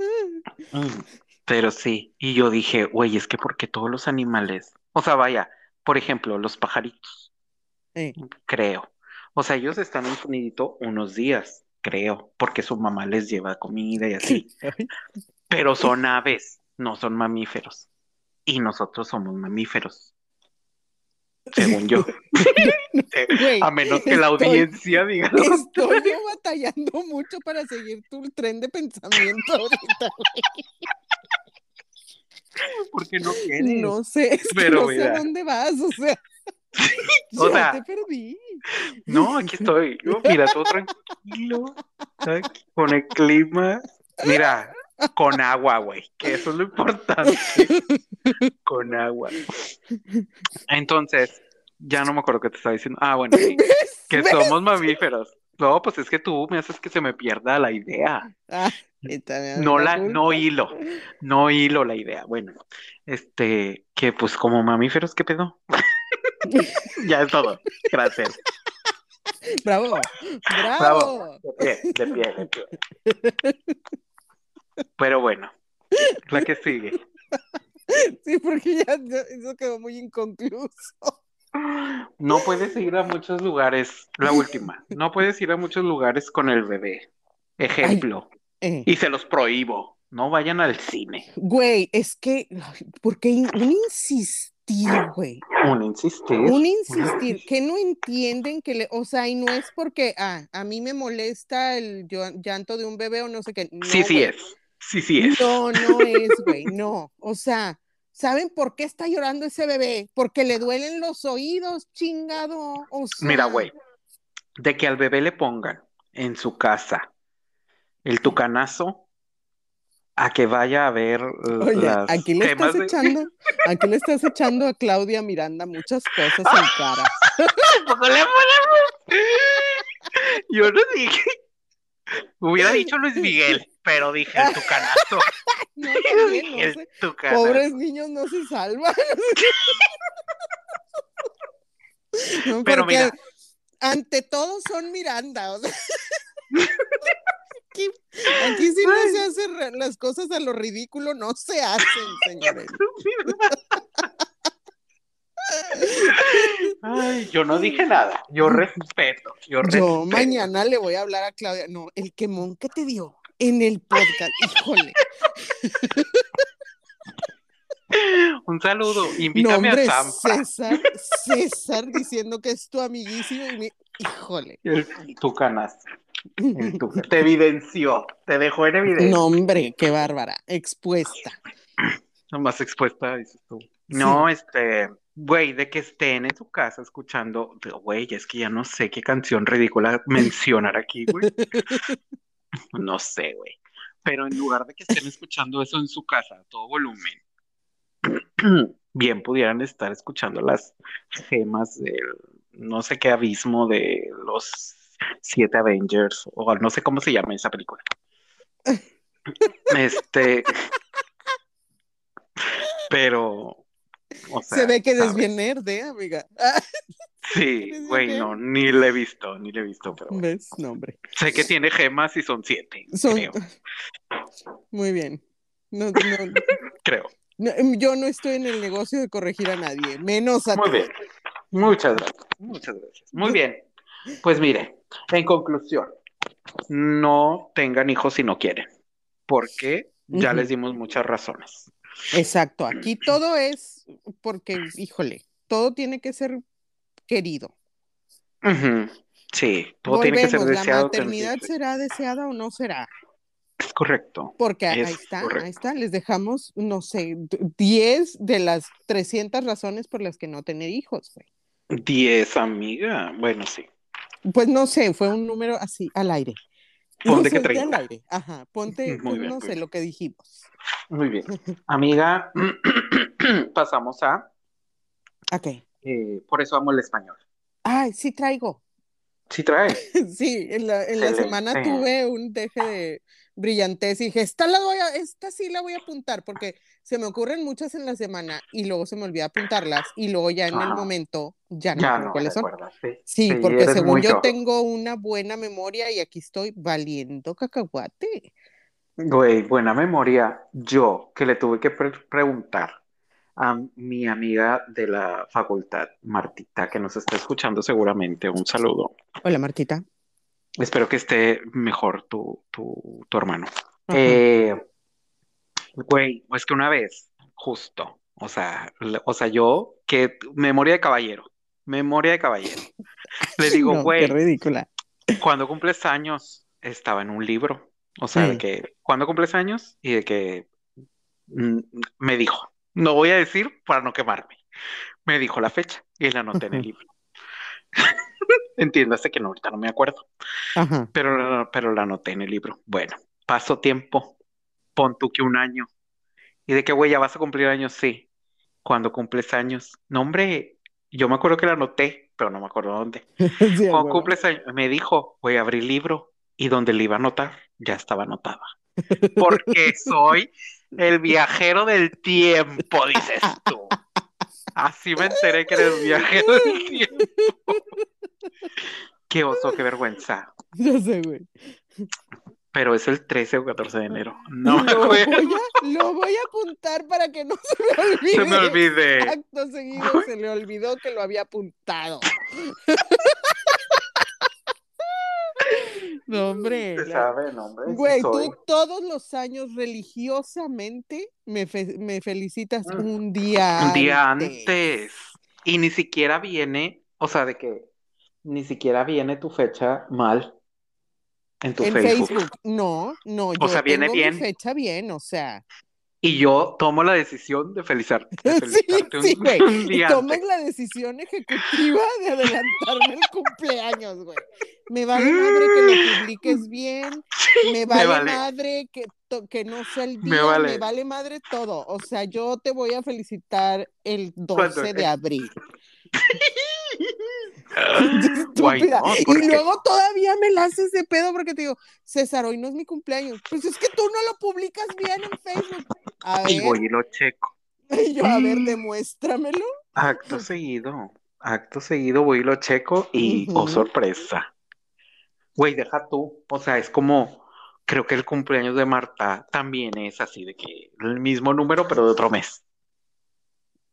(laughs) Pero sí, y yo dije, güey, es que porque todos los animales, o sea, vaya, por ejemplo, los pajaritos, Eh, creo. O sea, ellos están en su nidito unos días, creo, porque su mamá les lleva comida y así. (laughs) Pero son aves, no son mamíferos. Y nosotros somos mamíferos. Según yo. A menos que la audiencia diga. Estoy batallando mucho para seguir tu tren de pensamiento ahorita. Porque no quieres. No sé, es que Pero no sé mira. a dónde vas, o sea. (laughs) O ya sea, te perdí. No, aquí estoy. Yo, mira, todo tranquilo. con el clima. Mira, con agua, güey. Que eso es lo importante. (laughs) Con agua. (laughs) Entonces, ya no me acuerdo qué te estaba diciendo. Ah, bueno, que somos mamíferos. No, pues es que tú me haces que se me pierda la idea. Ah, No la, culpa. no hilo, no hilo la idea. Bueno, este, que pues como mamíferos, ¿qué pedo? (laughs) Ya es todo. Gracias. Bravo, bravo. De pie, de pie, de pie. Pero bueno, la que sigue. Sí, porque ya, eso quedó muy inconcluso. No puedes ir a muchos lugares, la última, no puedes ir a muchos lugares con el bebé. Ejemplo, Eh, y se los prohíbo, no vayan al cine. güey, es que, ay, ¿por qué in- un insistir, güey? Un insistir. Un insistir, que no entienden que le, o sea, y no es porque, ah, a mí me molesta el llanto de un bebé o no sé qué. No, Sí, sí güey. es. Sí, sí es. No, no es, güey, (laughs) no. O sea, ¿saben por qué está llorando ese bebé? Porque le duelen los oídos, chingado. O sea, Mira, güey, de que al bebé le pongan en su casa el tucanazo a que vaya a ver Oye, las aquí le estás de- echando, (laughs) aquí le estás echando a Claudia Miranda muchas cosas en cara. (laughs) Ponemos. Yo no dije. Hubiera dicho Luis Miguel, pero dije el tucanazo. (laughs) No, también, no el sé. tucanazo. Pobres niños no se salvan. (laughs) No, Pero mira. ante todo son Miranda. o sea. (laughs) Aquí, aquí sí no se hacen las cosas a lo ridículo, no se hacen, señores. Ay, yo no dije nada. Yo respeto. Yo, Yo respeto. mañana le voy a hablar a Claudia. No, el quemón que te dio en el podcast, (laughs) híjole. Un saludo. No, Invítame hombre, a Zampa. César, César diciendo que es tu amiguísimo y mi- híjole. El. El tuca- (laughs) Te evidenció. Te dejó en evidencia. No, hombre, qué bárbara, expuesta. Más expuesta, dices tú. No, este, güey, de que estén en su casa escuchando, güey, es que ya no sé qué canción ridícula mencionar aquí, güey. (laughs) No sé, güey. Pero en lugar de que estén escuchando eso en su casa a todo volumen, (clears throat) bien pudieran estar escuchando las gemas del no sé qué abismo de los siete Avengers, o no sé cómo se llama esa película. (laughs) Este, (laughs) pero, o (laughs) Se ve que eres bien nerd, ¿eh, amiga? (laughs) Sí, ¿Eres güey, no, ni le he visto, ni le he visto, pero ¿Ves? No, hombre. sé que tiene gemas y son siete, Son... creo, (laughs) Muy bien. No, no, creo. no, em, yo no estoy en el negocio de corregir a nadie, menos a Muy ti. bien, muchas gracias, muchas gracias. Muy bien, pues mire, en conclusión, no tengan hijos si no quieren, porque ya les dimos muchas razones. Exacto, aquí todo es porque, híjole, todo tiene que ser querido. Sí, todo tiene que ser Volvemos, la deseado. maternidad será deseada o no será. Es correcto. Porque ahí Es está, correcto. ahí está, les dejamos, no sé, d- 10 de las 300 razones por las que no tener hijos, güey. Diez, amiga. Bueno, sí. Pues no sé, fue un número así, al aire. (laughs) Ponte que solté al 30. aire, ajá, ponte, (laughs) Muy pues, bien, no muy sé, lo que dijimos. Muy bien. (laughs) Amiga, (clears throat) pasamos a Ok. eh, Por eso amo el español. Ay, sí traigo. Sí trae. Sí, en la, en la semana tuve un deje de brillantez y dije, esta, la voy a, esta sí la voy a apuntar porque se me ocurren muchas en la semana y luego se me olvida apuntarlas y luego ya en el Ajá. momento ya no Ya no cuáles son. sí. Sí, porque según yo yo. tengo una buena memoria y aquí estoy valiendo cacahuate. Güey, buena memoria. Yo que le tuve que pre- preguntar a mi amiga de la facultad, Martita, que nos está escuchando seguramente, un saludo. Hola, Martita. Espero que esté mejor tu, tu, tu hermano. Ajá. Eh, güey, es que una vez, justo, o sea, le- o sea, yo, que memoria de caballero, memoria de caballero. Le (laughs) digo, No, güey, qué ridícula. cuando cumples años, estaba en un libro. O sea, de Mm. que, ¿cuándo cumples años? Y de que mm, me dijo, no voy a decir para no quemarme. Me dijo la fecha y la anoté en el libro. (laughs) Entiéndase que no, ahorita no me acuerdo, Ajá. pero, pero la anoté en el libro. Bueno, pasó tiempo, pon tú que un año. Y de que, güey, ya vas a cumplir años, sí. Cuando cumples años. No, hombre, yo me acuerdo que la anoté, pero no me acuerdo dónde. (laughs) Sí, Cuando huevo. cumples años, me dijo, voy a abrir libro y donde le iba a anotar, ya estaba anotada. Porque (laughs) soy el viajero del tiempo, dices tú. (laughs) Así me enteré que eres viajero del tiempo. Qué oso, qué vergüenza. Ya sé, güey. Pero es el 13 o 14 de enero. No me lo, acuerdo. voy a, lo voy a apuntar para que no se me olvide. Se me olvide. Acto seguido se le olvidó que lo había apuntado. (laughs) no, hombre. Se sabe, no, hombre, Güey, soy. tú todos los años religiosamente me, fe- me felicitas Mm. un día Un día antes. antes. Y ni siquiera viene, o sea, de que ni siquiera viene tu fecha mal en tu En Facebook. Facebook, no, no, yo sea, viene tengo mi bien. fecha bien, o sea, Y yo tomo la decisión de felicitar, (laughs) de Sí, felicitarte un, sí, un (laughs) día tomas antes. la decisión ejecutiva de adelantarme el cumpleaños, güey. Me vale madre que lo publiques bien, (laughs) me vale, vale. madre que, que no sea el Me día, me vale. vale. madre todo. O sea, yo te voy a felicitar el Cuando- 12 de abril. (laughs) Guay, Estúpida. no, y luego todavía me la haces de pedo porque te digo, César, hoy no es mi cumpleaños. Pues es que tú no lo publicas bien en Facebook. A Y voy y lo checo. (laughs) y yo, a ver, Mm. demuéstramelo. Acto seguido, acto seguido voy y lo checo y, oh Ujú. sorpresa. Güey, deja tú. O sea, es como, creo que el cumpleaños de Marta también es así, de que el mismo número, pero de otro mes.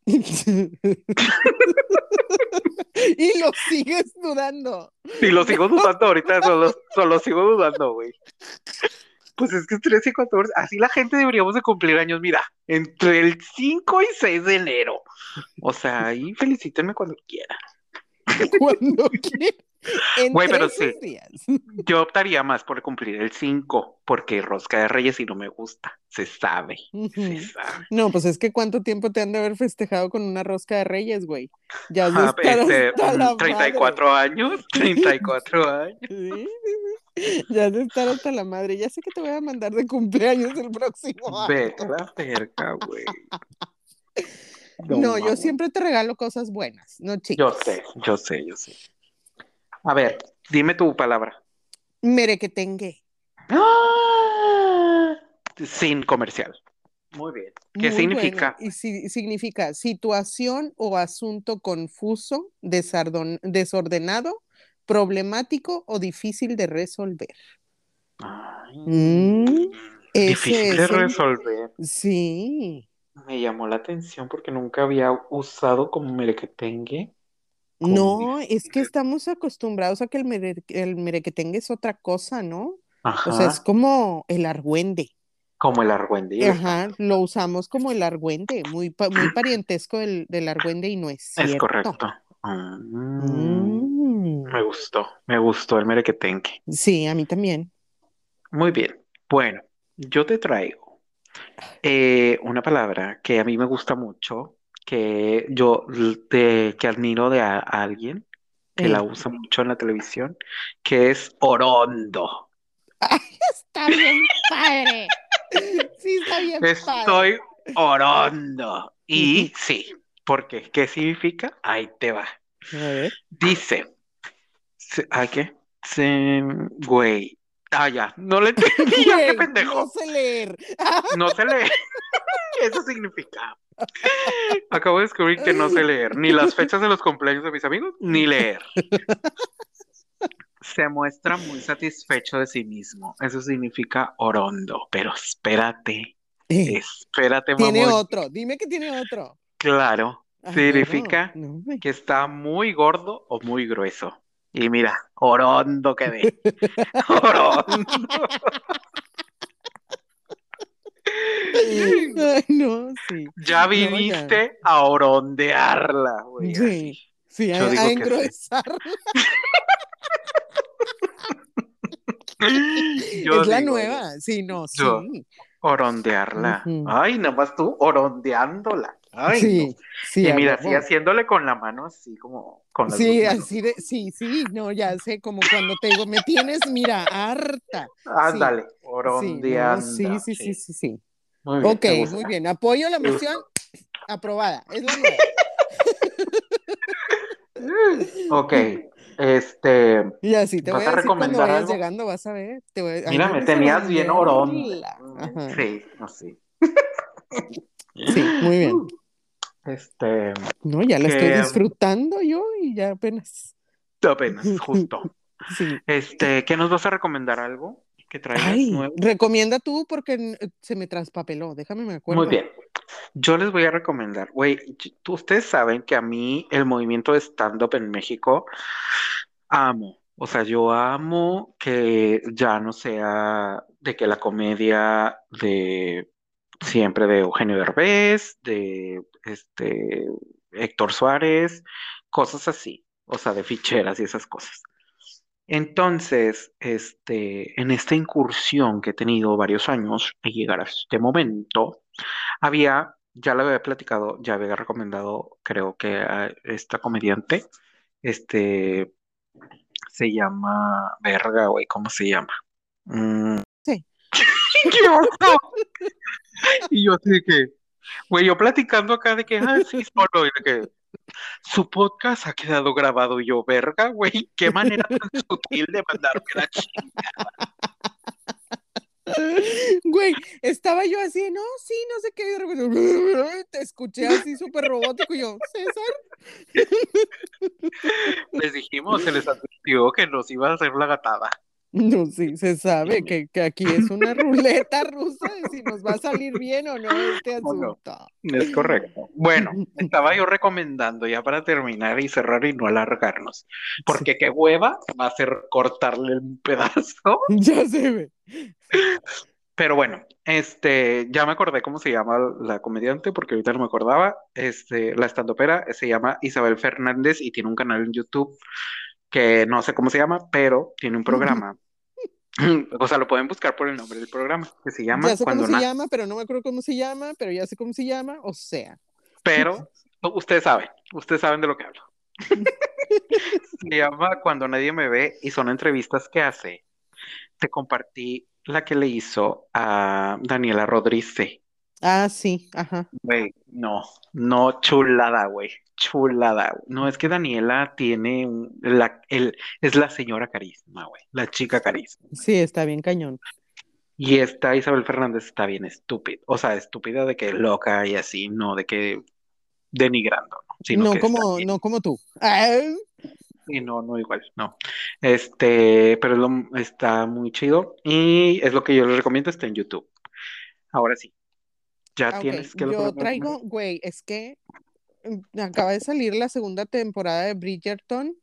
(laughs) y lo sigues dudando. Y lo sigo dudando (laughs) ahorita, solo, solo sigo dudando, güey. Pues es que es 13 y 14, así la gente deberíamos de cumplir años, mira, entre el 5 y 6 de enero. O sea, ahí felicítenme cuando quieran. (laughs) Cuando quieras. Entre Güey, pero sí. días. Yo optaría más por cumplir el 5, porque rosca de reyes y no me gusta, se sabe, se Ujú. sabe. No, pues es que cuánto tiempo te han de haber festejado con una rosca de reyes, güey. Ya Ah, este, hasta mm, la 34 años, (laughs) 34 años. madre. Sí. Ya de estar hasta la madre. Ya sé que te voy a mandar de cumpleaños el próximo año. Vete la cerca, güey. (laughs) No, yo siempre te regalo cosas buenas, no Yo chicos. sé, yo sé, yo sé. A ver, dime tu palabra. Merequetengue. ¡Ah! Sin comercial. Muy bien. ¿Qué Muy significa? bueno. Y si- significa situación o asunto confuso, desardon- desordenado, problemático o difícil de resolver. Ay, Mm, difícil de es el- resolver. Sí. Me llamó la atención porque nunca había usado como merequetengue. Como No, es que estamos acostumbrados a que el, mere- el merequetengue es otra cosa, ¿no? Ajá, O sea, es como el argüende. como el argüendillo. Ajá, lo usamos como el argüende, muy, muy parientesco del, del argüende y no es Es correcto. Mm, Mm. Me gustó, me gustó el merequetengue. Sí, a mí también. Muy bien. Bueno, yo te traigo eh, una palabra que a mí me gusta mucho, que yo de- que admiro de a- a alguien que Eh. la usa mucho en la televisión, que es orondo. Está bien padre. Sí, está bien padre. Estoy orondo. Y sí, ¿por qué? ¿Qué significa? Ahí te va. A ver. Dice, ¿Ay, qué? Se... Güey. Ah, ya. No le (laughs) entendí, ya, qué pendejo. no sé leer. No sé leer. (laughs) Eso significa. Acabo de descubrir que no sé leer ni las fechas de los cumpleaños de mis amigos, ni (laughs) leer. Se muestra muy satisfecho de sí mismo. Eso significa orondo. Pero espérate, Eh, espérate, tiene mamón. otro, dime que tiene otro. Claro, significa no, no, güey. que está muy gordo o muy grueso. Y mira, orondo quedé. (laughs) Orondo. Ay, no, sí. Ya No, viniste a orondearla, güey. Sí, sí, a, a sí. (laughs) Yo es la digo, nueva, sí, no, Yo- sí. Orondearla. Ay, nomás tú orondeándola. Ay, sí, no. sí. Y mira, así haciéndole con la mano, así como con las Sí, así de, sí, sí, no, ya sé, como cuando te digo, me tienes, mira, harta. Ándale, Sí, no, orondeando. sí, sí, sí, sí, sí. Muy bien, Ok, muy bien. Apoyo la moción. Aprobada. Es la nueva. (laughs) Ok, este, Y así te voy ¿Vas a a decir cuando recomendar vayas algo? llegando, vas a ver. Te voy, a- mira, me no, tenías bien. (laughs) Ajá. Sí, no sé. Sí, muy bien. (laughs) Este, No, ya la estoy disfrutando yo y ya apenas. apenas, (laughs) justo. Sí. Este, ¿qué nos vas a recomendar algo que traigas Ay, nuevo? recomienda tú porque se me traspapeló. Déjame me acuerdo. Muy bien. Yo les voy a recomendar, güey, ustedes saben que a mí el movimiento de stand-up en México amo. O sea, yo amo que ya no sea de que la comedia de siempre de Eugenio Derbez, de este Héctor Suárez, cosas así, o sea, de ficheras y esas cosas. Entonces, este, en esta incursión que he tenido varios años y llegar a este momento, había, ya lo había platicado, ya había recomendado, creo que a esta comediante, este, se llama, verga, güey, ¿cómo se llama? Mm. Sí. (laughs) (laughs) Y yo así de que, güey, yo platicando acá de que, ah, sí, (laughs) solo, y de que, su podcast ha quedado grabado, y yo, verga, güey, qué manera tan sutil de mandarme la chingada. Güey, estaba yo así, no, sí, no sé qué, y de repente, (laughs) te escuché así súper robótico y yo, César, Les dijimos, se les advirtió que nos iba a hacer la gatada. No, sí, se sabe (laughs) que, que aquí es una ruleta rusa de si nos va a salir bien o no este (laughs) ¿O no? asunto. Es correcto. Bueno, (laughs) estaba yo recomendando ya para terminar y cerrar y no alargarnos, porque qué hueva va a ser cortarle un pedazo. Ya se ve. Pero bueno, este, ya me acordé cómo se llama la comediante, porque ahorita no me acordaba. Este, la estandopera se llama Isabel Fernández y tiene un canal en YouTube que no sé cómo se llama, pero tiene un programa. (laughs) O sea, lo pueden buscar por el nombre del programa, que se llama Ya sé Cuando cómo se llama, pero no me acuerdo cómo se llama, pero ya sé cómo se llama, o sea. Pero (laughs) ustedes saben, ustedes saben de lo que hablo. (laughs) Se llama Cuando nadie me ve y son entrevistas que hace. Te compartí la que le hizo a Daniela Rodríguez. Ah, sí, ajá. Güey, no, no, chulada, güey, chulada. No, es que Daniela tiene un- la, el, es la señora carisma, güey, la chica carisma. Sí, está bien cañón. Y esta Isabel Fernández está bien estúpida, o sea, estúpida de que loca y así, no de que denigrando, ¿no? sino No que como, no como tú. Sí, no, no igual, no. Este, pero lo- está muy chido y es lo que yo les recomiendo, está en YouTube. Ahora sí, ya ah, tienes que Yo traigo, güey, es que acaba de salir la segunda temporada de Bridgerton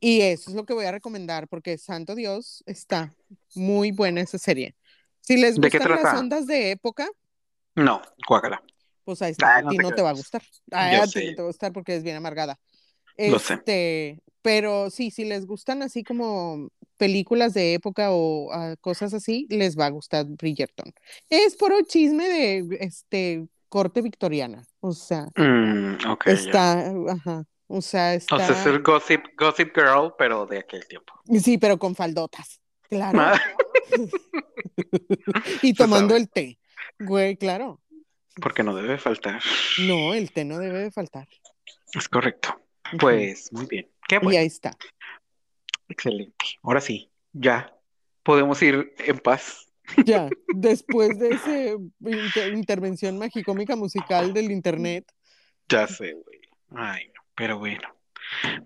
y eso es lo que voy a recomendar porque santo Dios está muy buena esa serie. Si les ¿De qué gustan las ondas de época, No, guácala. pues ahí está, Ah, a no ti te no te va a gustar. A ti no te va a gustar porque es bien amargada. Lo sé. Este, pero sí, si les gustan así como películas de época o ah, cosas así, les va a gustar Bridgerton. Es puro chisme de este corte victoriana, o sea, Mm, está, ajá, o sea, O sea, es está, el Gossip, Gossip Girl, pero de aquel tiempo. sí, pero con faldotas, claro, Ah, (laughs) y tomando el té, güey, claro, Porque no debe faltar. no, el té no debe de faltar. Es correcto. Pues muy bien. Qué Y bueno. ahí está. Excelente. Ahora sí, ya podemos ir en paz. Ya, después de esa intervención magicómica musical del internet. Ya sé, güey. Ay, no, pero bueno.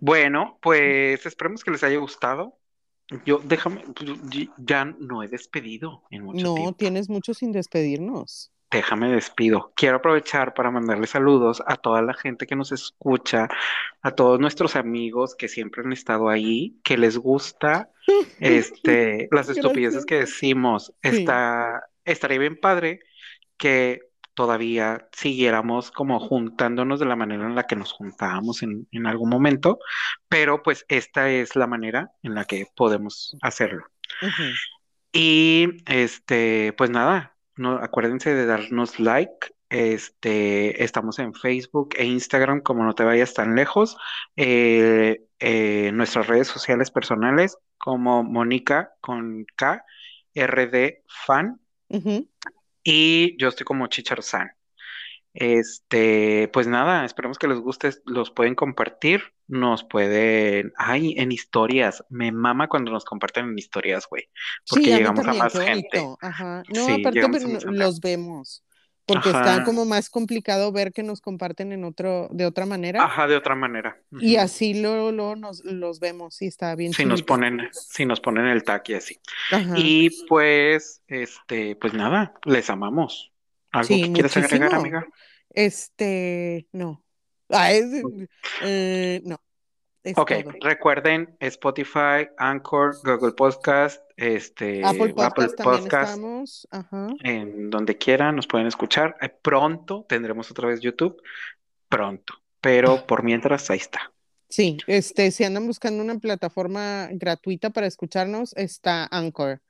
Bueno, pues esperemos que les haya gustado. Yo, déjame, pues, ya no he despedido en mucho no, tiempo. tienes mucho sin despedirnos. Déjame despido. Quiero aprovechar para mandarle saludos a toda la gente que nos escucha, a todos nuestros amigos que siempre han estado ahí, que les gusta (laughs) este, las estupideces que decimos. Sí. Está, estaría bien padre que todavía siguiéramos como juntándonos de la manera en la que nos juntábamos en, en algún momento, pero pues esta es la manera en la que podemos hacerlo. Y este, pues nada, no, acuérdense de darnos like. Este, estamos en Facebook e Instagram, como no te vayas tan lejos. Eh, eh, nuestras redes sociales personales, como Mónica con K, RD Fan, y yo estoy como Chicharzán. Este, pues nada, esperemos que les guste, los pueden compartir, nos pueden, ay, en historias, me mama cuando nos comparten en historias, güey, porque Sí, a llegamos a más gente. Ajá. No, Sí, aparte pero los vemos, porque está como más complicado ver que nos comparten en otro, de otra manera. Ajá, de otra manera. Y así luego, luego nos los vemos y está bien Si nos ponen, si nos ponen el tag y así. Ajá. Y pues, este, pues nada, les amamos. ¿Algo Sí, que quieras agregar, amiga? Este, no. Ah, es, eh, no. Es Ok, todo. recuerden Spotify, Anchor, Google Podcast, este, Apple Podcast Apple Podcast, estamos. Ajá. en donde quieran nos pueden escuchar. Eh, Pronto tendremos otra vez YouTube, pronto, pero por mientras ahí está. Sí, este, si andan buscando una plataforma gratuita para escucharnos, está Anchor.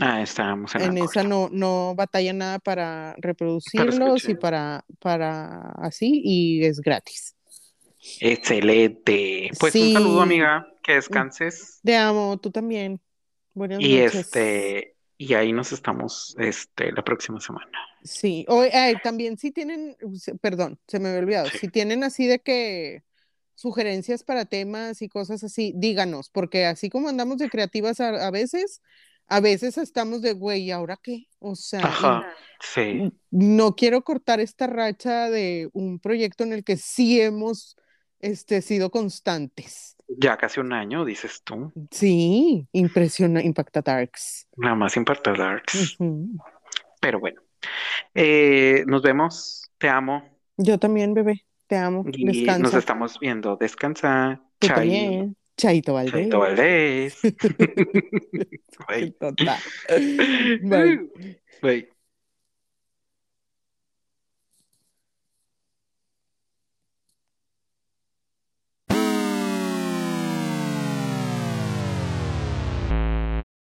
Ah, estamos en esa no, no batalla nada para reproducirlos y para, para así, y es gratis. Excelente. Pues un saludo, amiga, que descanses. Te amo, tú también. Buenas Y noches. este, y ahí nos estamos, este, la próxima semana. Sí, o, eh, también si tienen, perdón, se me había olvidado, Sí. si tienen así de que sugerencias para temas y cosas así, díganos, porque así como andamos de creativas a, a veces, a veces estamos de, güey, ¿y ahora qué? O sea, Ajá, sí. no quiero cortar esta racha de un proyecto en el que sí hemos este, sido constantes. Ya casi un año, dices tú. Sí, impresiona, impacta Darks. Nada más Impacta Darks. Pero bueno, eh, nos vemos. Te amo. Yo también, bebé, te amo, Y nos descansa. estamos viendo. Descansa. Tú Chai. también. Chaito Valdés. Chaito Valdés. (laughs) Tonta. (laughs) Bye. Bye.